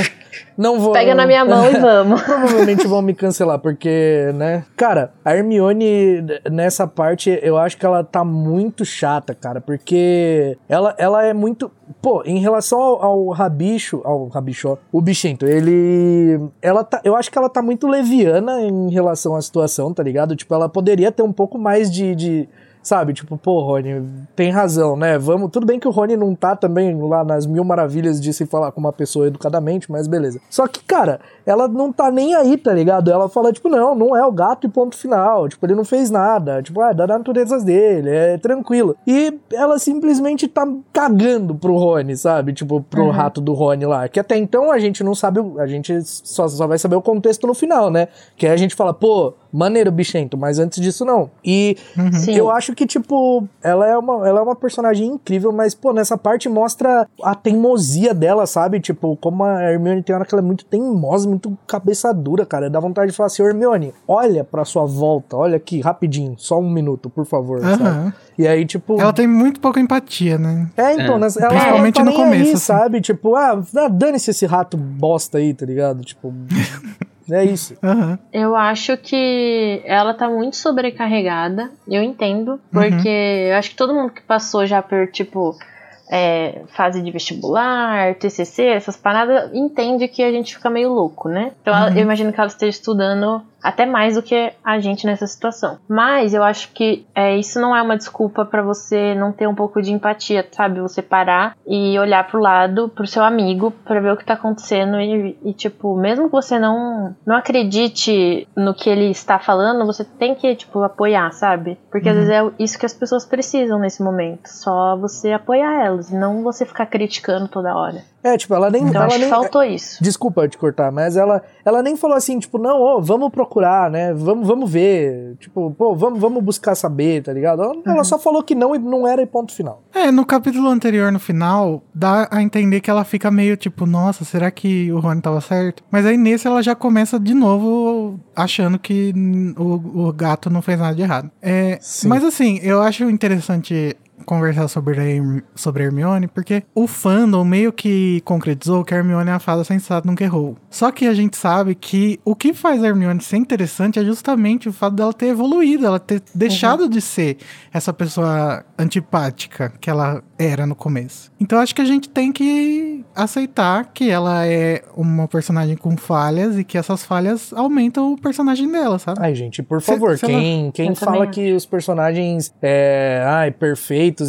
Não, não vou. Pega na minha mão e vamos. Provavelmente vão me cancelar, porque, né? Cara, a Hermione, nessa parte, eu acho que ela tá muito chata, cara, porque ela, ela é muito. Pô, em relação ao, ao Rabicho, ao Rabicho, ó, o Bichento, ele. Ela tá. Eu acho que ela tá muito leviana em relação à situação, tá ligado? Tipo, ela poderia ter um pouco mais de. de Sabe, tipo, pô, Rony, tem razão, né? Vamos. Tudo bem que o Rony não tá também lá nas mil maravilhas de se falar com uma pessoa educadamente, mas beleza. Só que, cara, ela não tá nem aí, tá ligado? Ela fala, tipo, não, não é o gato e ponto final. Tipo, ele não fez nada. Tipo, ah, é da natureza dele, é tranquilo. E ela simplesmente tá cagando pro Rony, sabe? Tipo, pro rato do Rony lá. Que até então a gente não sabe, a gente só, só vai saber o contexto no final, né? Que aí a gente fala, pô, maneiro, bichento, mas antes disso não. E Sim. eu acho que, tipo, ela é, uma, ela é uma personagem incrível, mas, pô, nessa parte mostra a teimosia dela, sabe? Tipo, como a Hermione tem hora que ela é muito teimosa, muito cabeça dura, cara. Dá vontade de falar assim, "Ô, Hermione, olha pra sua volta, olha aqui, rapidinho, só um minuto, por favor, sabe? Aham. E aí, tipo... Ela tem muito pouca empatia, né? É, então, É. nessa- ela Principalmente ela tá no nem aí, começo, assim. sabe? Tipo, ah, ah, dane-se esse rato bosta aí, tá ligado? Tipo, é isso. Aham. Eu acho que ela tá muito sobrecarregada. Eu entendo. Porque eu acho que todo mundo que passou já por, tipo, é, fase de vestibular, TCC, essas paradas, entende que a gente fica meio louco, né? Então ela- eu imagino que ela esteja estudando até mais do que a gente nessa situação. Mas eu acho que é, isso não é uma desculpa pra você não ter um pouco de empatia, sabe? Você parar e olhar pro lado, pro seu amigo, pra ver o que tá acontecendo e, e, tipo, mesmo que você não, não acredite no que ele está falando, você tem que, tipo, apoiar, sabe? Porque às vezes é isso que as pessoas precisam nesse momento. Só você apoiar elas, e não você ficar criticando toda hora. É, tipo, ela nem... Então ela acho nem que faltou isso. Desculpa te cortar, mas ela, ela nem falou assim, tipo, não, ô, vamos procurar, né? Vamos, vamos ver. Tipo, pô, vamos, vamos buscar saber, tá ligado? Ela, ela só falou que não e não era e ponto final. É, no capítulo anterior, no final, dá a entender que ela fica meio tipo, nossa, será que o Rony tava certo? Mas aí nesse ela já começa de novo achando que o, o gato não fez nada de errado. É, Sim. mas assim, eu acho interessante conversar sobre a, Herm- sobre a Hermione, porque o fandom meio que concretizou que a Hermione é a fada sensata, nunca errou. Só que a gente sabe que o que faz a Hermione ser interessante é justamente o fato dela ter evoluído, ela ter deixado de ser essa pessoa antipática que ela era no começo. Então acho que a gente tem que aceitar que ela é uma personagem com falhas e que essas falhas aumentam o personagem dela, sabe? Ai, gente, por Cê- favor, cê quem, quem Eu fala também que os personagens é, ai,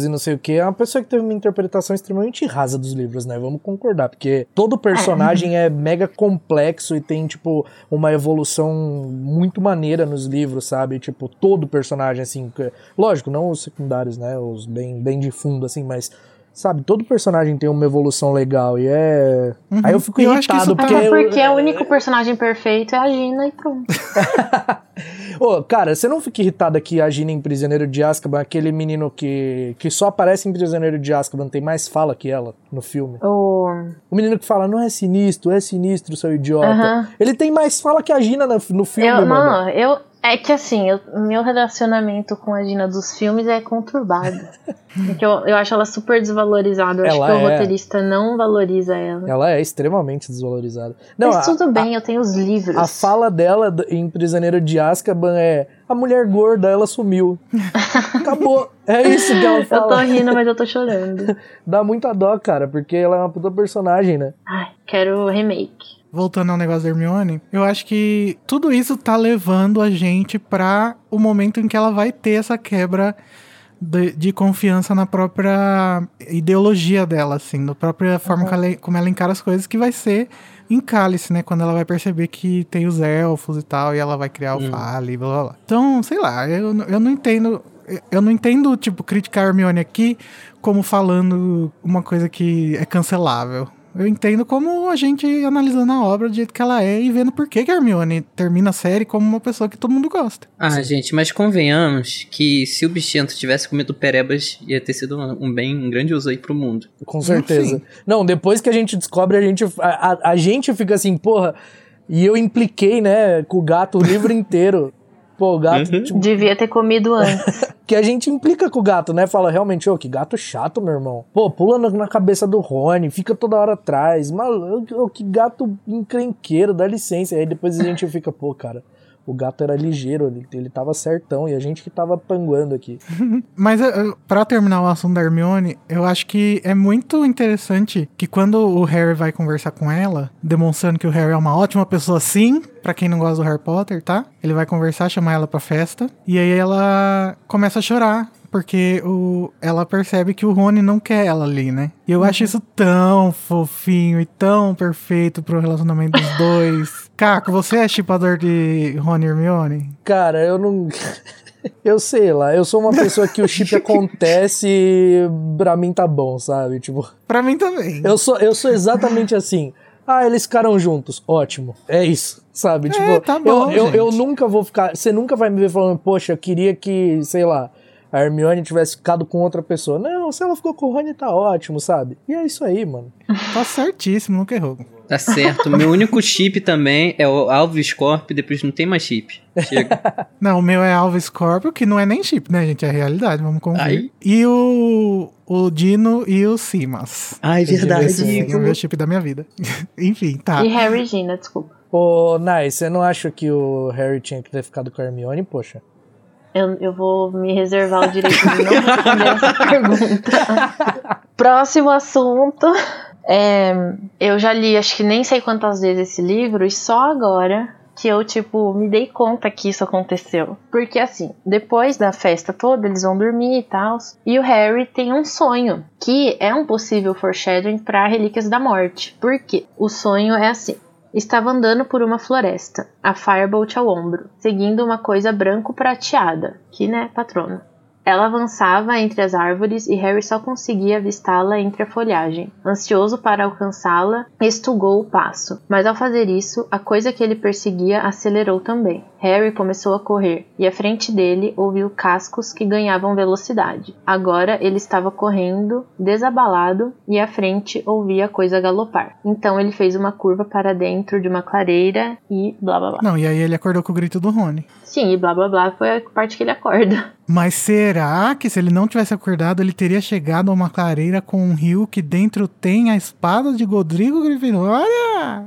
e não sei o que, é uma pessoa que teve uma interpretação extremamente rasa dos livros, né? Vamos concordar, porque todo personagem é mega complexo e tem, tipo, uma evolução muito maneira nos livros, sabe? Tipo, todo personagem, assim, lógico, não os secundários, né? Os bem, bem de fundo, assim, mas. Sabe, todo personagem tem uma evolução legal e é. Uhum. Aí eu fico Eu acho que irritado isso- porque. Até eu- porque o único personagem perfeito é a Gina e pronto. Ô, cara, você não fica irritada que a Gina em Prisioneiro de Azkaban, aquele menino que, que só aparece em Prisioneiro de Azkaban, tem mais fala que ela no filme? O... O menino que fala, não é sinistro, é sinistro, seu idiota. Aham. Ele tem mais fala que a Gina no, no filme, Eu, mano. não, eu. É que assim, eu- meu relacionamento com a Gina dos filmes é conturbado. Porque eu, eu acho ela super desvalorizada. Eu acho Ela que o é. roteirista não valoriza ela. Ela é extremamente desvalorizada. Não, Mas a- tudo bem, eu tenho os livros. A fala dela em Prisioneiro de Azkaban é a mulher gorda, ela sumiu. Acabou. É isso que ela Eu tô fala. rindo, mas eu tô chorando. Dá muita dó, cara, porque ela é uma puta personagem, né? Ai, quero remake. Voltando ao negócio da Hermione, eu acho que tudo isso tá levando a gente pra o momento em que ela vai ter essa quebra de, de confiança na própria ideologia dela, assim, na própria forma que ela- como ela encara as coisas, que vai ser em Cálice, né? Quando ela vai perceber que tem os elfos e tal, e ela vai criar o Fale, blá blá blá. Então, sei lá, eu, eu não entendo. Eu não entendo, tipo, criticar a Hermione aqui como falando uma coisa que é cancelável. Eu entendo como a gente analisando a obra do jeito que ela é e vendo por que que a Hermione termina a série como uma pessoa que todo mundo gosta. Ah, gente, mas convenhamos que se o Bichento tivesse comido perebas, ia ter sido um bem um grandioso aí pro mundo. Com certeza. sim. Não, depois que a gente descobre, a gente, a, a- a gente fica assim, porra. E eu impliquei, né, com o gato o livro inteiro. Pô, o gato, Uhum. tipo, Devia ter comido antes. que a gente implica com o gato, né? Fala realmente, ô, que gato chato, meu irmão. Pô, pula na, na cabeça do Rony, fica toda hora atrás. Maluco, ô, que gato encrenqueiro, dá licença. E aí depois a gente fica, pô, cara, o gato era ligeiro, ele, ele tava certão e a gente que tava panguando aqui. Mas eh, eh, pra terminar o assunto da Hermione, eu acho que é muito interessante que quando o Harry vai conversar com ela, demonstrando que o Harry é uma ótima pessoa sim, pra quem não gosta do Harry Potter, tá? Ele vai conversar, chamar ela pra festa, e aí ela começa a chorar. Porque o, ela percebe que o Rony não quer ela ali, né? E eu acho isso tão fofinho e tão perfeito pro relacionamento dos dois. Caco, você é chipador de Rony e Hermione? Cara, eu não. Eu sei lá, eu sou uma pessoa que o chip acontece e pra mim tá bom, sabe? Tipo, Pra mim também. eu sou, eu sou exatamente assim. Ah, eles ficaram juntos. Ótimo. É isso, sabe? tipo, tá bom, eu, eu, eu nunca vou ficar. Você nunca vai me ver falando, poxa, eu queria que, sei lá, a Hermione tivesse ficado com outra pessoa. Não, se ela ficou com o Rony, tá ótimo, sabe? E é isso aí, mano. Tá certíssimo, nunca errou. Tá certo. Meu único chip também é o Alves Corp, depois não tem mais chip. Chega. Não, o meu é Alva Scorpio, que não é nem chip, né, gente? É realidade, vamos conferir. Ai. E o, o Dino e o Simas. Ai, Esse Esse é o meu chip da minha vida. Enfim, tá. E Harry e Gina, desculpa. Ô, Nai, você não acha que o Harry tinha que ter ficado com a Hermione, poxa? Eu, eu vou me reservar o direito de não responder essa pergunta. Próximo assunto. É, eu já li, acho que nem sei quantas vezes esse livro, e só agora que eu, tipo, me dei conta que isso aconteceu. Porque, assim, depois da festa toda, eles vão dormir e tal. E o Harry tem um sonho, que é um possível foreshadowing para Relíquias da Morte. Por quê? O sonho é assim. Estava andando por uma floresta, a Firebolt ao ombro, seguindo uma coisa branco-prateada, que, né, patrona. Ela avançava entre as árvores e Harry só conseguia avistá-la entre a folhagem. Ansioso para alcançá-la, estugou o passo, mas ao fazer isso, a coisa que ele perseguia acelerou também. Harry começou a correr e à frente dele ouviu cascos que ganhavam velocidade. Agora ele estava correndo, desabalado, e à frente ouvia a coisa galopar. Então ele fez uma curva para dentro de uma clareira e blá blá blá. Não, e aí ele acordou com o grito do Rony. Sim, e blá blá blá foi a parte que ele acorda. Mas será que se ele não tivesse acordado, ele teria chegado a uma clareira com um rio que dentro tem a espada de Godrigo Grifinória?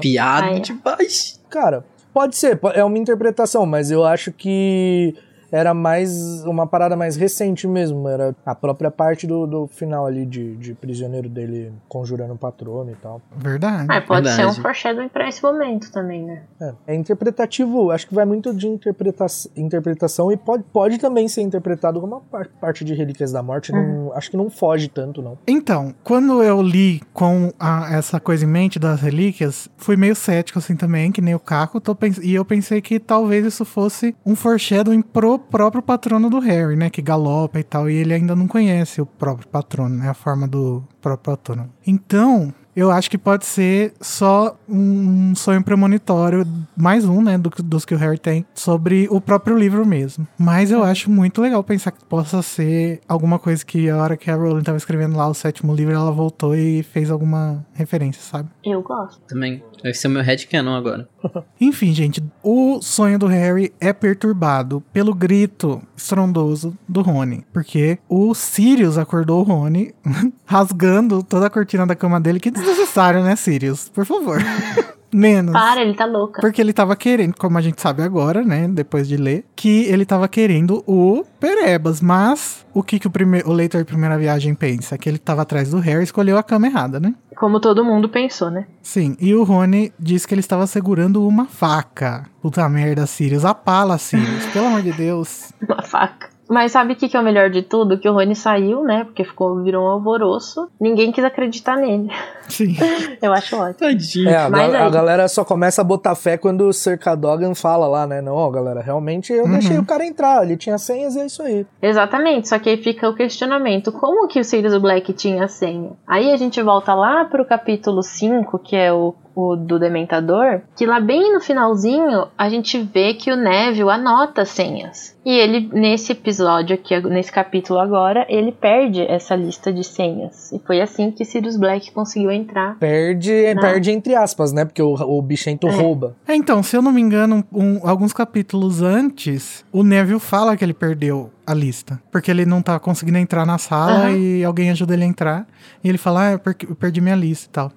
Piada Ai. demais. Cara, pode ser, é uma interpretação, mas eu acho que era mais uma parada mais recente mesmo. Era a própria parte do, do final ali de, de prisioneiro dele conjurando o patrono e tal. Verdade. Ah, pode ser um Verdade. foreshadowing pra esse momento também, né? É, é interpretativo, acho que vai muito de interpreta interpretação e pode, pode também ser interpretado como uma par- parte de Relíquias da Morte. Não, acho que não foge tanto, não. Então, quando eu li com a- essa coisa em mente das relíquias, fui meio cético assim também, que nem o Caco, e eu pensei que talvez isso fosse um foreshadowing pro próprio patrono do Harry, né, que galopa e tal, e ele ainda não conhece o próprio patrono, né, a forma do próprio patrono. Então, eu acho que pode ser só um sonho premonitório, mais um, né, do dos que o Harry tem, sobre o próprio livro mesmo. Mas eu acho muito legal pensar que possa ser alguma coisa que a hora que a Rowling tava escrevendo lá o sétimo livro, ela voltou e fez alguma referência, sabe? Eu gosto. Também. Vai ser o meu headcanon agora. Enfim, gente, o sonho do Harry é perturbado pelo grito estrondoso do Rony. Porque o Sirius acordou o Rony rasgando toda a cortina da cama dele. Que desnecessário, né, Sirius? Por favor. Menos. Para, ele tá louca. Porque ele tava querendo, como a gente sabe agora, né, depois de ler, que ele tava querendo o Perebas, mas o que que o, primeiro, o leitor de primeira viagem pensa? Que ele tava atrás do Harry e escolheu a cama errada, né? Como todo mundo pensou, né? Sim, e o Rony disse que ele estava segurando uma faca. Puta merda, Sirius, apala, Sirius, pelo amor de Deus. Uma faca. Mas sabe o que, que é o melhor de tudo? Que o Rony saiu, né? Porque ficou, virou um alvoroço. Ninguém quis acreditar nele. Sim. Eu acho ótimo. Tadinho. É, a, Mas gal- a aí- galera só começa a botar fé quando o Sir Cadogan fala lá, né? Não, ó, galera, realmente eu deixei o cara entrar, ele tinha senhas e é isso aí. Exatamente, só que aí fica o questionamento: como que o Sirius Black tinha a senha? Aí a gente volta lá pro capítulo 5, que é o, o do Dementador, que lá bem no finalzinho a gente vê que o Neville anota as senhas. E ele, nesse episódio aqui, nesse capítulo agora, ele perde essa lista de senhas. E foi assim que Sirius Black conseguiu entrar. Perde, Não. perde entre aspas, né? Porque o, o bichento É. rouba. É, então, se eu não me engano, um- alguns capítulos antes, o Neville fala que ele perdeu a lista. Porque ele não tá conseguindo entrar na sala Aham. e alguém ajuda ele a entrar. E ele fala, ah, eu per- eu perdi minha lista e tal.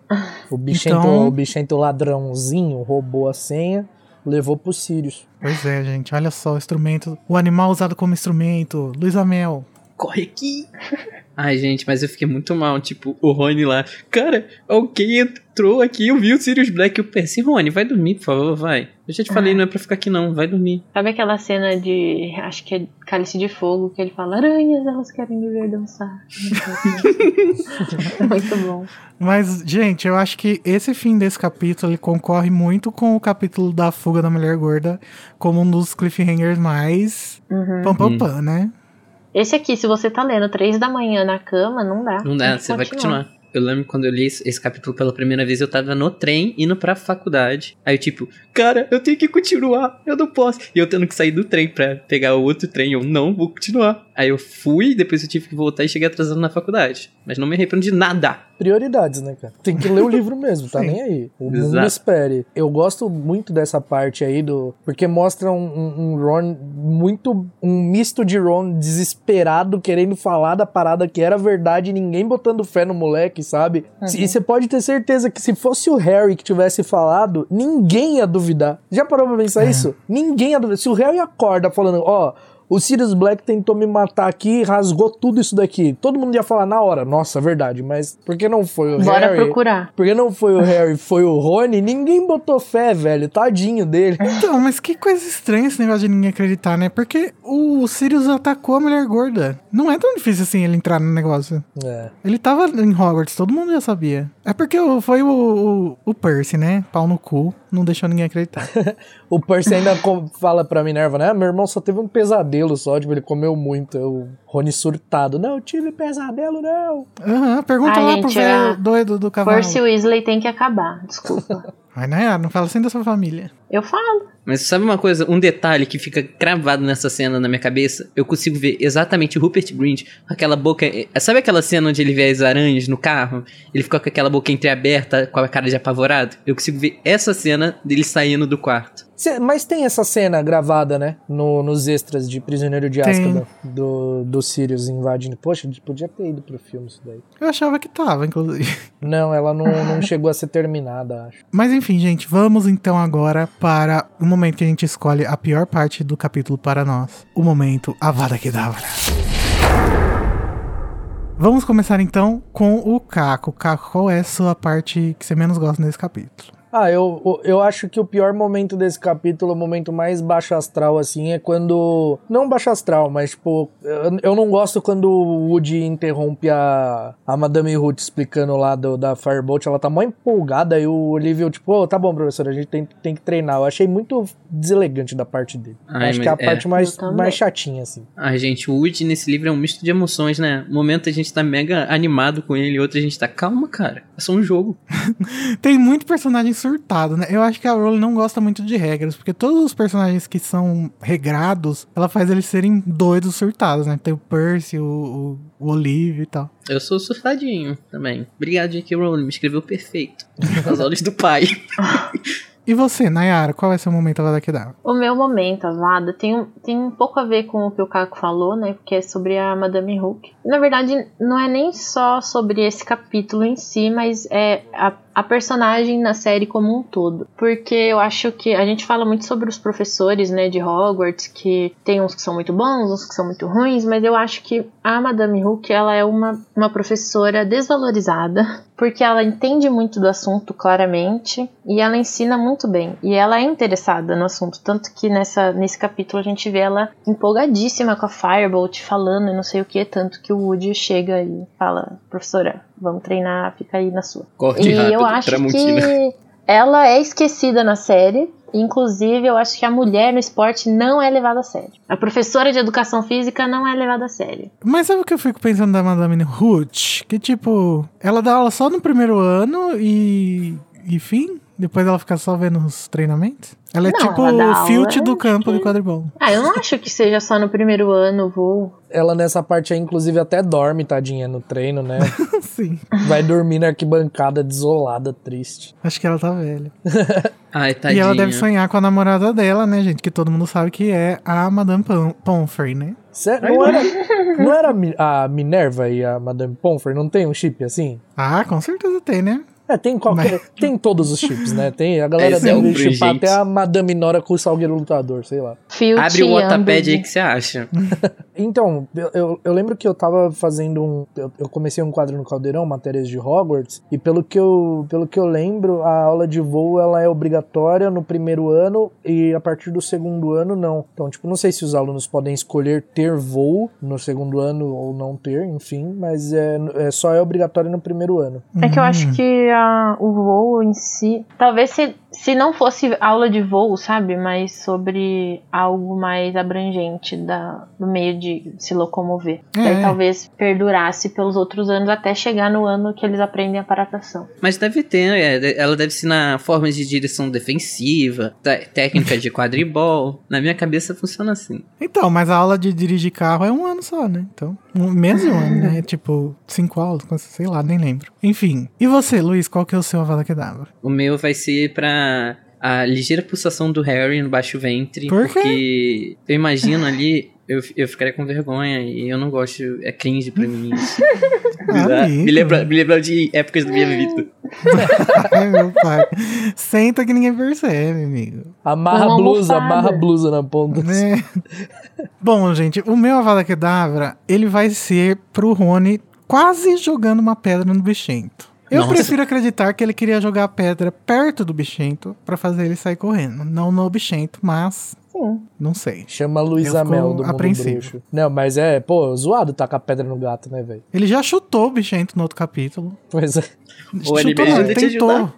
O bichento, Então- o bichento ladrãozinho roubou a senha, levou pro Sirius. Pois é, gente, olha só o instrumento. O animal usado como instrumento. Luiz Amel. Corre aqui. Ai, gente, mas eu fiquei muito mal. Tipo, o Rony lá. Cara, alguém entrou aqui, eu vi o Sirius Black. Eu pensei, Rony, vai dormir, por favor, vai. Eu já te falei, não é pra ficar aqui não, vai dormir. Sabe aquela cena de. Acho que é Cálice de Fogo, que ele fala: Aranhas, elas querem me ver dançar. Muito bom. Mas, gente, eu acho que esse fim desse capítulo ele concorre muito com o capítulo da fuga da mulher gorda como um dos cliffhangers mais Uhum. pam pam pam, né? Esse aqui, se você tá lendo três da manhã na cama, não dá. Não dá, você vai continuar. Eu lembro quando eu li esse, esse capítulo pela primeira vez, eu tava no trem, indo pra faculdade. Aí eu, tipo, cara, eu tenho que continuar, eu não posso. E eu tendo que sair do trem pra pegar o outro trem, eu não vou continuar. Aí eu fui, depois eu tive que voltar e cheguei atrasado na faculdade. Mas não me arrependo de nada. Prioridades, né, cara? Tem que ler o livro mesmo, tá nem aí. O mundo Exato. espere. Eu gosto muito dessa parte aí do. Porque mostra um, um- um Ron muito. Um misto de Ron desesperado, querendo falar da parada que era verdade ninguém botando fé no moleque, sabe? E você pode ter certeza que se fosse o Harry que tivesse falado, ninguém ia duvidar. Já parou pra pensar isso? Ninguém ia duvidar. Se o Harry acorda falando, ó. O Sirius Black tentou me matar aqui e rasgou tudo isso daqui. Todo mundo ia falar na hora, nossa, verdade, mas por que não foi o Bora Harry? procurar. Porque não foi o Harry, foi o Rony, ninguém botou fé, velho. Tadinho dele. Então, mas que coisa estranha esse negócio de ninguém acreditar, né? Porque o Sirius atacou a mulher gorda. Não é tão difícil assim ele entrar no negócio. É. Ele tava em Hogwarts, todo mundo já sabia. É porque foi o, o, o Percy, né? Pau no cu, não deixou ninguém acreditar. O Percy ainda fala pra Minerva, né? Meu irmão só teve um pesadelo só, tipo, ele comeu muito. O Rony surtado. Não, eu tive pesadelo, não. Aham, pergunta Ai, lá pro gente, velho a- doido do cavalo. Percy Weasley tem que acabar, desculpa. Mas não é, não fala assim da sua família. Eu falo. Mas sabe uma coisa, um detalhe que fica cravado nessa cena na minha cabeça? Eu consigo ver exatamente o Rupert Grint com aquela boca. eh, Sabe aquela cena onde ele vê as aranhas no carro? Ele fica com aquela boca entreaberta, com a cara de apavorado? Eu consigo ver essa cena dele saindo do quarto. Mas tem essa cena gravada, né? No- nos extras de Prisioneiro de. Azkaban, do, do Sirius invadindo. Poxa, podia ter ido pro filme isso daí. Eu achava que tava, inclusive. Não, ela não, não chegou a ser terminada, acho. Mas enfim, gente, vamos então agora para o momento que a gente escolhe a pior parte do capítulo para nós. O momento Avada Kedavra. Vamos começar então com o Caco. Caco, qual é a sua parte que você menos gosta nesse capítulo? Ah, eu, eu acho que o pior momento desse capítulo, o momento mais baixo astral, assim, é quando. Não baixo astral, mas, tipo, eu, eu não gosto quando o Woody interrompe a, a Madame Ruth explicando lá do, da Firebolt. Ela tá mó empolgada e o Olivia, tipo, ô, tá bom, professor, a gente tem, tem que treinar. Eu achei muito deselegante da parte dele. Ai, acho que é a é. parte mais, mais chatinha, assim. Ai, gente, o Woody nesse livro é um misto de emoções, né? Um momento a gente tá mega animado com ele, outro a gente tá, calma, cara, é só um jogo. Tem muito personagem surtado, né? Eu acho que a Rowling não gosta muito de regras, porque todos os personagens que são regrados, ela faz eles serem doidos surtados, né? Tem o Percy, o, o, o Olivia e tal. Eu sou surtadinho também. Obrigado, J.K. Rowling, me escreveu perfeito. As olhos do pai. E você, Nayara, qual é seu momento Avada Kedavra? O meu momento, Avada, tem, um- tem um pouco a ver com o que o Caco falou, né? Porque é sobre a Madame Hook. Na verdade, não é nem só sobre esse capítulo em si, mas é a, a personagem na série como um todo. Porque eu acho que a gente fala muito sobre os professores, né, de Hogwarts, que tem uns que são muito bons, uns que são muito ruins, mas eu acho que a Madame Hook, ela é uma, uma professora desvalorizada, porque ela entende muito do assunto claramente e ela ensina muito bem. E ela é interessada no assunto, tanto que nessa, nesse capítulo a gente vê ela empolgadíssima com a Firebolt falando e não sei o que, tanto que o Woody chega e fala: "Professora, vamos treinar, fica aí na sua". Corte E rápido, eu acho Tramontina. que ela é esquecida na série. Inclusive, eu acho que a mulher no esporte não é levada a sério. A professora de educação física não é levada a sério. Mas sabe o que eu fico pensando da Madame Ruth? Que tipo, ela dá aula só no primeiro ano e. e fim? Depois ela fica só vendo os treinamentos? Ela é Não, tipo ela o Filt do campo que- de quadribol. Ah, eu não acho que seja só no primeiro ano o voo. Ela nessa parte aí, inclusive, até dorme, tadinha, no treino, né? Sim. Vai dormir na arquibancada desolada, triste. Acho que ela tá velha. Ai, E tadinha. ela deve sonhar com a namorada dela, né, gente? Que todo mundo sabe que é a Madame Pom Pomfrey, né? Cê- não, era, não era a Minerva e a Madame Pomfrey? Não tem um chip assim? Ah, com certeza tem, né? É, tem qualquer. Tem todos os chips, né? Tem, a galera Esse é deve um chipar até a Madame Nora com o Salgueiro Lutador, sei lá. Abre o Wattpad aí que você acha. Então, eu, eu, eu lembro que eu tava fazendo um. Eu, eu comecei um quadro no Caldeirão, matérias de Hogwarts, e pelo que, eu, pelo que eu lembro, a aula de voo ela é obrigatória no primeiro ano e a partir do segundo ano não. Então, tipo, não sei se os alunos podem escolher ter voo no segundo ano ou não ter, enfim, mas é, é só é obrigatório no primeiro ano. É que eu acho que a- o voo em si. Talvez se, se não fosse aula de voo, sabe? Mas sobre algo mais abrangente da, do meio de se locomover. É. Daí talvez perdurasse pelos outros anos até chegar no ano que eles aprendem a paratação. Mas deve ter, é, ela deve ensinar formas de direção defensiva, té- técnica de quadribol. Na minha cabeça funciona assim. Então, mas a aula de dirigir carro é um ano só, né? Então, um, menos de um ano, né? Tipo, cinco aulas, sei lá, nem lembro. Enfim. E você, Luiz, qual que é o seu Avada Kedavra? O meu vai ser pra a ligeira pulsação do Harry no baixo ventre. Por quê? porque eu imagino ali, eu, eu ficaria com vergonha e eu não gosto, é cringe pra mim isso. Ah, me, lembra, me lembra de épocas da minha vida. Ai, meu pai. Senta que ninguém percebe, amigo. Amarra a blusa, almofada. amarra a blusa na ponta. Né? Bom, gente, o meu Avada Kedavra, ele vai ser pro Rony quase jogando uma pedra no bichento. Eu Nossa. prefiro acreditar que ele queria jogar a pedra perto do bichento pra fazer ele sair correndo. Não no bichento, mas Sim. não sei. Chama Luísa fico Mel do mundo apreensivo. bruxo. Não, mas é, pô, zoado tacar pedra no gato, né, velho? Ele já chutou o bichento no outro capítulo. Pois é. O chutou não, ele tentou.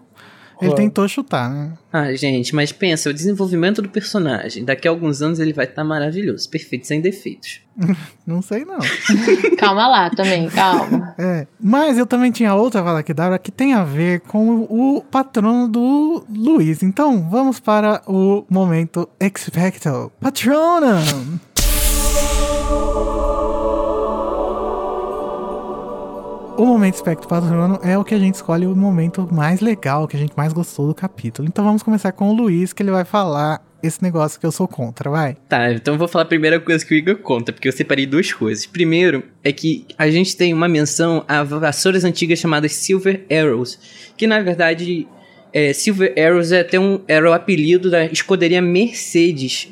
Ele tentou chutar, né? Ah, gente, mas pensa, o desenvolvimento do personagem. Daqui a alguns anos ele vai estar maravilhoso, perfeito, sem defeitos. Não sei não. Calma lá também, calma. É. Mas eu também tinha outra Vala Kedavra que tem a ver com o patrono do Luiz. Então, vamos para o momento Expecto Patronum. O momento Espectro Patrono é o que a gente escolhe o momento mais legal, que a gente mais gostou do capítulo. Então vamos começar com o Luiz, que ele vai falar esse negócio que eu sou contra, vai. Tá, então vou falar a primeira coisa que o Igor conta, porque eu separei duas coisas. Primeiro é que a gente tem uma menção a vassouras antigas chamadas Silver Arrows, que na verdade é, Silver Arrows é até um, era o apelido da escuderia Mercedes.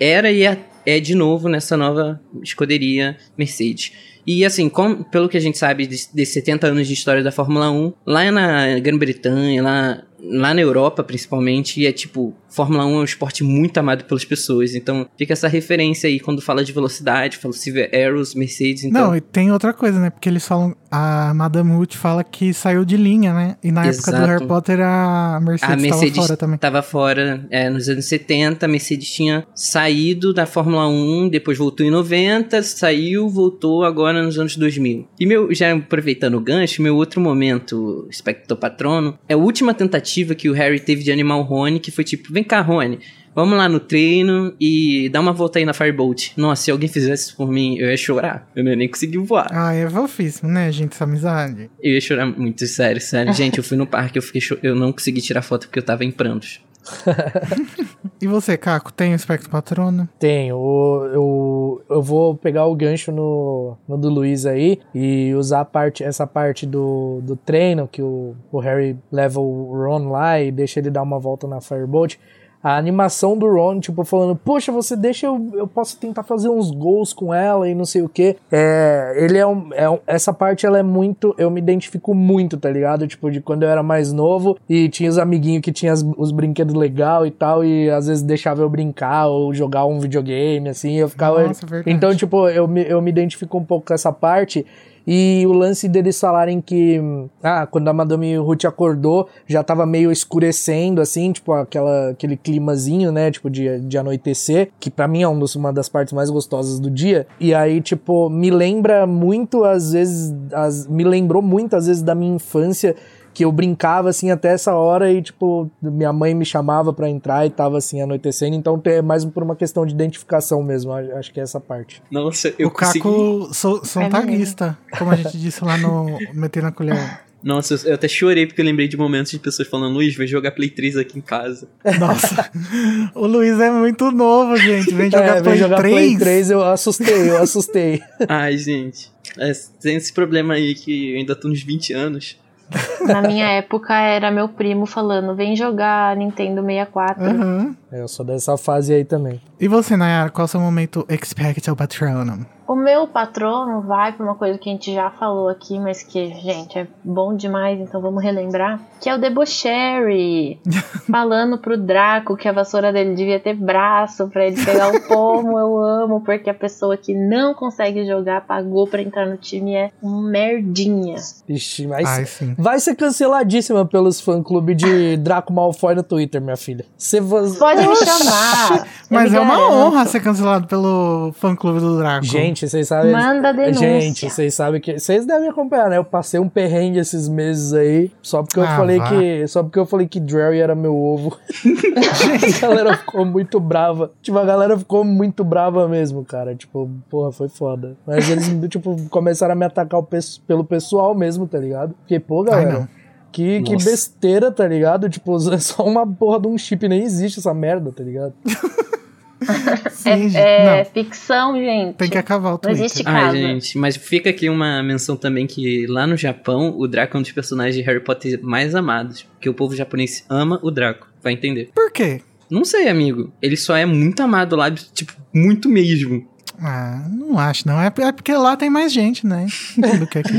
Era e é, é de novo nessa nova escuderia Mercedes. E assim, como, pelo que a gente sabe de, de 70 anos de história da Fórmula 1, lá na Grã-Bretanha, lá, lá na Europa principalmente, é tipo, Fórmula 1 é um esporte muito amado pelas pessoas. Então fica essa referência aí quando fala de velocidade, fala Silver Arrows, Mercedes. Então... Não, e tem outra coisa, né? Porque eles falam. A Madame Wood fala que saiu de linha, né? E na época do Exato. Harry Potter a Mercedes, A Mercedes tava fora também. Tava fora é, nos anos 70, a Mercedes tinha saído da Fórmula 1, depois voltou em 90, saiu, voltou agora nos anos 2000. E meu, já aproveitando o gancho, meu outro momento, Specto Patrono, é a última tentativa que o Harry teve de animar o Rony, que foi tipo, vem cá, Rony, vamos lá no treino e dá uma volta aí na Firebolt. Nossa, se alguém fizesse isso por mim, eu ia chorar. Eu não ia nem conseguir voar. Ah, é fofíssimo, né, gente? Essa amizade. Eu ia chorar muito, sério, sério. Gente, eu fui no parque, eu, fiquei eu não consegui tirar foto porque eu tava em prantos. E você, Caco, tem o Espectro Patrono? Tenho. O- Eu, eu vou pegar o gancho no, no do Luiz aí e usar parte, essa parte do, do treino que o, o Harry leva o Ron lá e deixa ele dar uma volta na Firebolt. A animação do Ron, tipo, falando, poxa, você deixa eu, eu posso tentar fazer uns gols com ela e não sei o que. É, ele é um, é um- Essa parte ela é muito. Eu me identifico muito, tá ligado? Tipo, de quando eu era mais novo e tinha os amiguinhos que tinham as- os brinquedos legal e tal, e às vezes deixava eu brincar ou jogar um videogame, assim, eu ficava. Nossa, verdade. então, tipo, eu me, eu me identifico um pouco com essa parte. E o lance deles falarem que, ah, quando a Madame Ruth acordou, já tava meio escurecendo, assim, tipo, aquela, aquele climazinho, né, tipo, de, de anoitecer, que pra mim é um uma das partes mais gostosas do dia. E aí, tipo, me lembra muito, às vezes, as, me lembrou muito, às vezes, da minha infância, que eu brincava assim até essa hora e, tipo, minha mãe me chamava pra entrar e tava assim anoitecendo, então é mais por uma questão de identificação mesmo, a- acho que é essa parte. Nossa, eu o Caco consegui... sou, sou um É taguista, como a gente disse lá no Meter na Colher. Nossa, eu- até chorei porque eu lembrei de momentos de pessoas falando, Luiz, vai jogar Play 3 aqui em casa. Nossa, o Luiz é muito novo, gente. Vem jogar é, vem Play, jogar 3. Play 3, eu assustei, eu assustei. Ai, gente. É, tem esse problema aí que eu ainda tô nos 20 anos. Na minha época era meu primo falando: vem jogar Nintendo 64. Aham. É, eu sou dessa fase aí também. E você, Nayara, qual é o seu momento Expecto Patronum? O meu patrono vai pra uma coisa que a gente já falou aqui, mas que, gente, é bom demais, então vamos relembrar. Que é o Debocherry. falando pro Draco que a vassoura dele devia ter braço pra ele pegar o pomo. Eu amo, porque a pessoa que não consegue jogar pagou pra entrar no time e é um merdinha. Ixi, mas Ai, vai ser canceladíssima pelos fã-clube de Draco Malfoy no Twitter, minha filha. Você Pode me chamar. Mas me é uma honra ser cancelado pelo fã-clube do Draco. Gente, vocês sabem. Manda denúncia. Gente, vocês sabem que. Vocês devem acompanhar, né? Eu passei um perrengue esses meses aí. Só porque eu Ah, falei vá. que. Só porque eu falei que Drary era meu ovo. a galera ficou muito brava. Tipo, a galera ficou muito brava mesmo, cara. Tipo, porra, foi foda. Mas eles, tipo, começaram a me atacar pelo pessoal mesmo, tá ligado? Porque, pô, Ai, galera. não. Que, que besteira, tá ligado? Tipo, é só uma porra de um chip, nem existe essa merda, tá ligado? Sim. É Não, ficção, gente. tem que acabar o Não Twitter. existe Ai, casa. gente, mas fica aqui uma menção também que lá no Japão, o Draco é um dos personagens de Harry Potter mais amados. Porque o povo japonês ama o Draco, vai entender. Por quê? Não sei, amigo. Ele só é muito amado lá, tipo, muito mesmo. Ah, não acho, não. É, é porque lá tem mais gente, né? Do que aqui.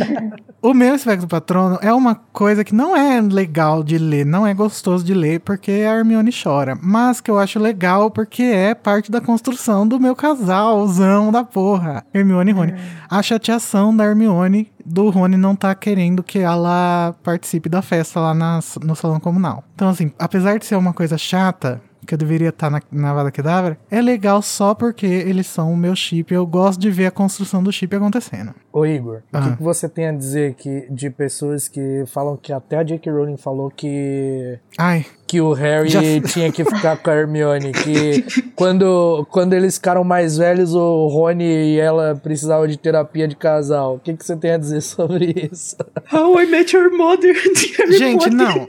O meu espectro patrono é uma coisa que não é legal de ler, não é gostoso de ler porque a Hermione chora, mas que eu acho legal porque é parte da construção do meu casalzão da porra. Hermione e Rony. A chateação da Hermione do Rony não tá querendo que ela participe da festa lá na- no salão comunal. Então, assim, apesar de ser uma coisa chata, que eu deveria estar na, na Vada Kedavra, é legal só porque eles são o meu chip. Eu gosto de ver a construção do chip acontecendo. Ô Igor, o Ah. que, que você tem a dizer que, de pessoas que falam que até a J.K. Rowling falou que Ai, que o Harry Já- tinha que ficar com a Hermione, que quando, quando eles ficaram mais velhos, o Rony e ela precisavam de terapia de casal. O que, que você tem a dizer sobre isso? How I Met Your Mother gente, não.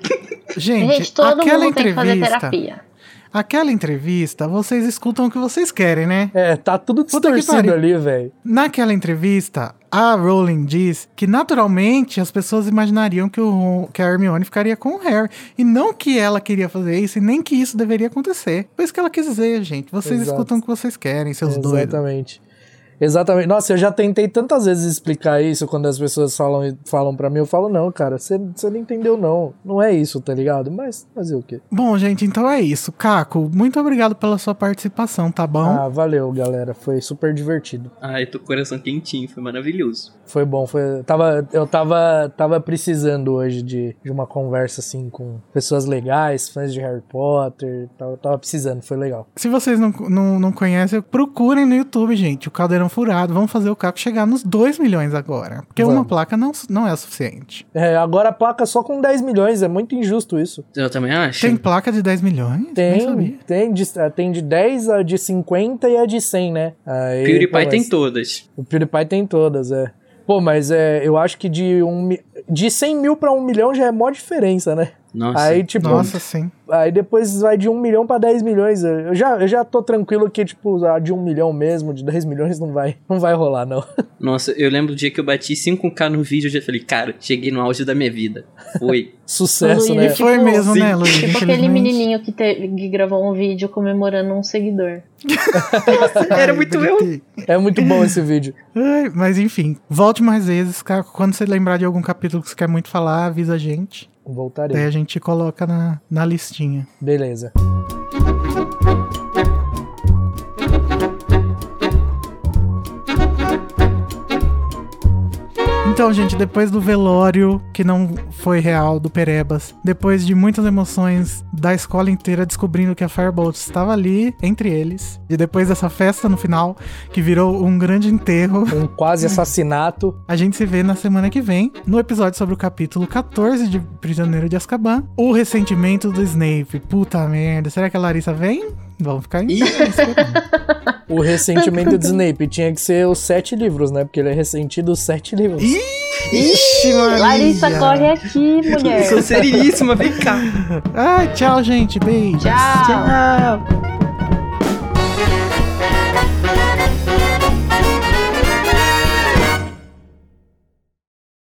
Gente, Gente, todo aquela mundo tem que fazer entrevista. terapia. Aquela entrevista, vocês escutam o que vocês querem, né? É, tá tudo distorcido ali, velho. Naquela entrevista, a Rowling diz que naturalmente as pessoas imaginariam que, o, que a Hermione ficaria com o Harry. E não que ela queria fazer isso, e nem que isso deveria acontecer. Foi isso que ela quis dizer, gente. Vocês Exato. escutam o que vocês querem, seus doidos. Exatamente. Exatamente. Nossa, eu já tentei tantas vezes explicar isso quando as pessoas falam, falam pra mim. Eu falo, não, cara, você você não entendeu, não. Não é isso, tá ligado? Mas fazer o quê? Bom, gente, então é isso. Caco, muito obrigado pela sua participação, tá bom? Ah, valeu, galera. Foi super divertido. Ai, tô com o coração quentinho, foi maravilhoso. Foi bom, foi. Tava, eu tava, tava precisando hoje de, de uma conversa assim com pessoas legais, fãs de Harry Potter. Tava, tava precisando, foi legal. Se vocês não, não, não conhecem, procurem no YouTube, gente. O Caldeirão Furado. Vamos fazer o Caco chegar nos 2 milhões agora. Porque uma Vamos. placa não, não é o suficiente. É, agora a placa só com 10 milhões, é muito injusto isso. Eu também acho. Tem placa de 10 milhões? Tem, sabia. tem de, tem de 10, a de 50 e a de 100, né? Aí, PewDiePie pô, tem mas- todas. O PewDiePie tem todas, é. Pô, mas é, eu acho que de, um, de 100 mil pra 1 milhão já é mó diferença, né? Nossa. Aí, tipo, Nossa, sim. Aí depois vai de 1 milhão pra 10 milhões. Eu já, eu já tô tranquilo que, tipo, a de 1 milhão mesmo, de 10 milhões não vai, não vai rolar, não. Nossa, eu lembro do dia que eu bati 5k no vídeo, eu já falei, cara, cheguei no auge da minha vida. Foi. Sucesso, Luiz, né? Tipo, Foi mesmo, sim. né, Luiz? Tipo aquele menininho que, te- que gravou um vídeo comemorando um seguidor. Era Ai, muito eu. É muito bom esse vídeo. Ai, mas enfim, volte mais vezes, Caco. Quando você lembrar de algum capítulo que você quer muito falar, avisa a gente. Voltarei. Daí a gente coloca na, na listinha. Beleza. Então, gente, depois do velório, que não foi real, do Perebas, depois de muitas emoções da escola inteira descobrindo que a Firebolt estava ali entre eles, e depois dessa festa no final, que virou um grande enterro, Um quase assassinato. a gente se vê na semana que vem, no episódio sobre o capítulo 14 de Prisioneiro de Azkaban, o ressentimento do Snape. Puta merda, será que a Larissa vem? Vamos ficar em... O ressentimento de Snape tinha que ser os sete livros, né? Porque ele é ressentido os sete livros. Ixi, Maria. Larissa, corre aqui, mulher. Sou seríssima, vem cá. Ai, tchau, gente. Beijo. Tchau.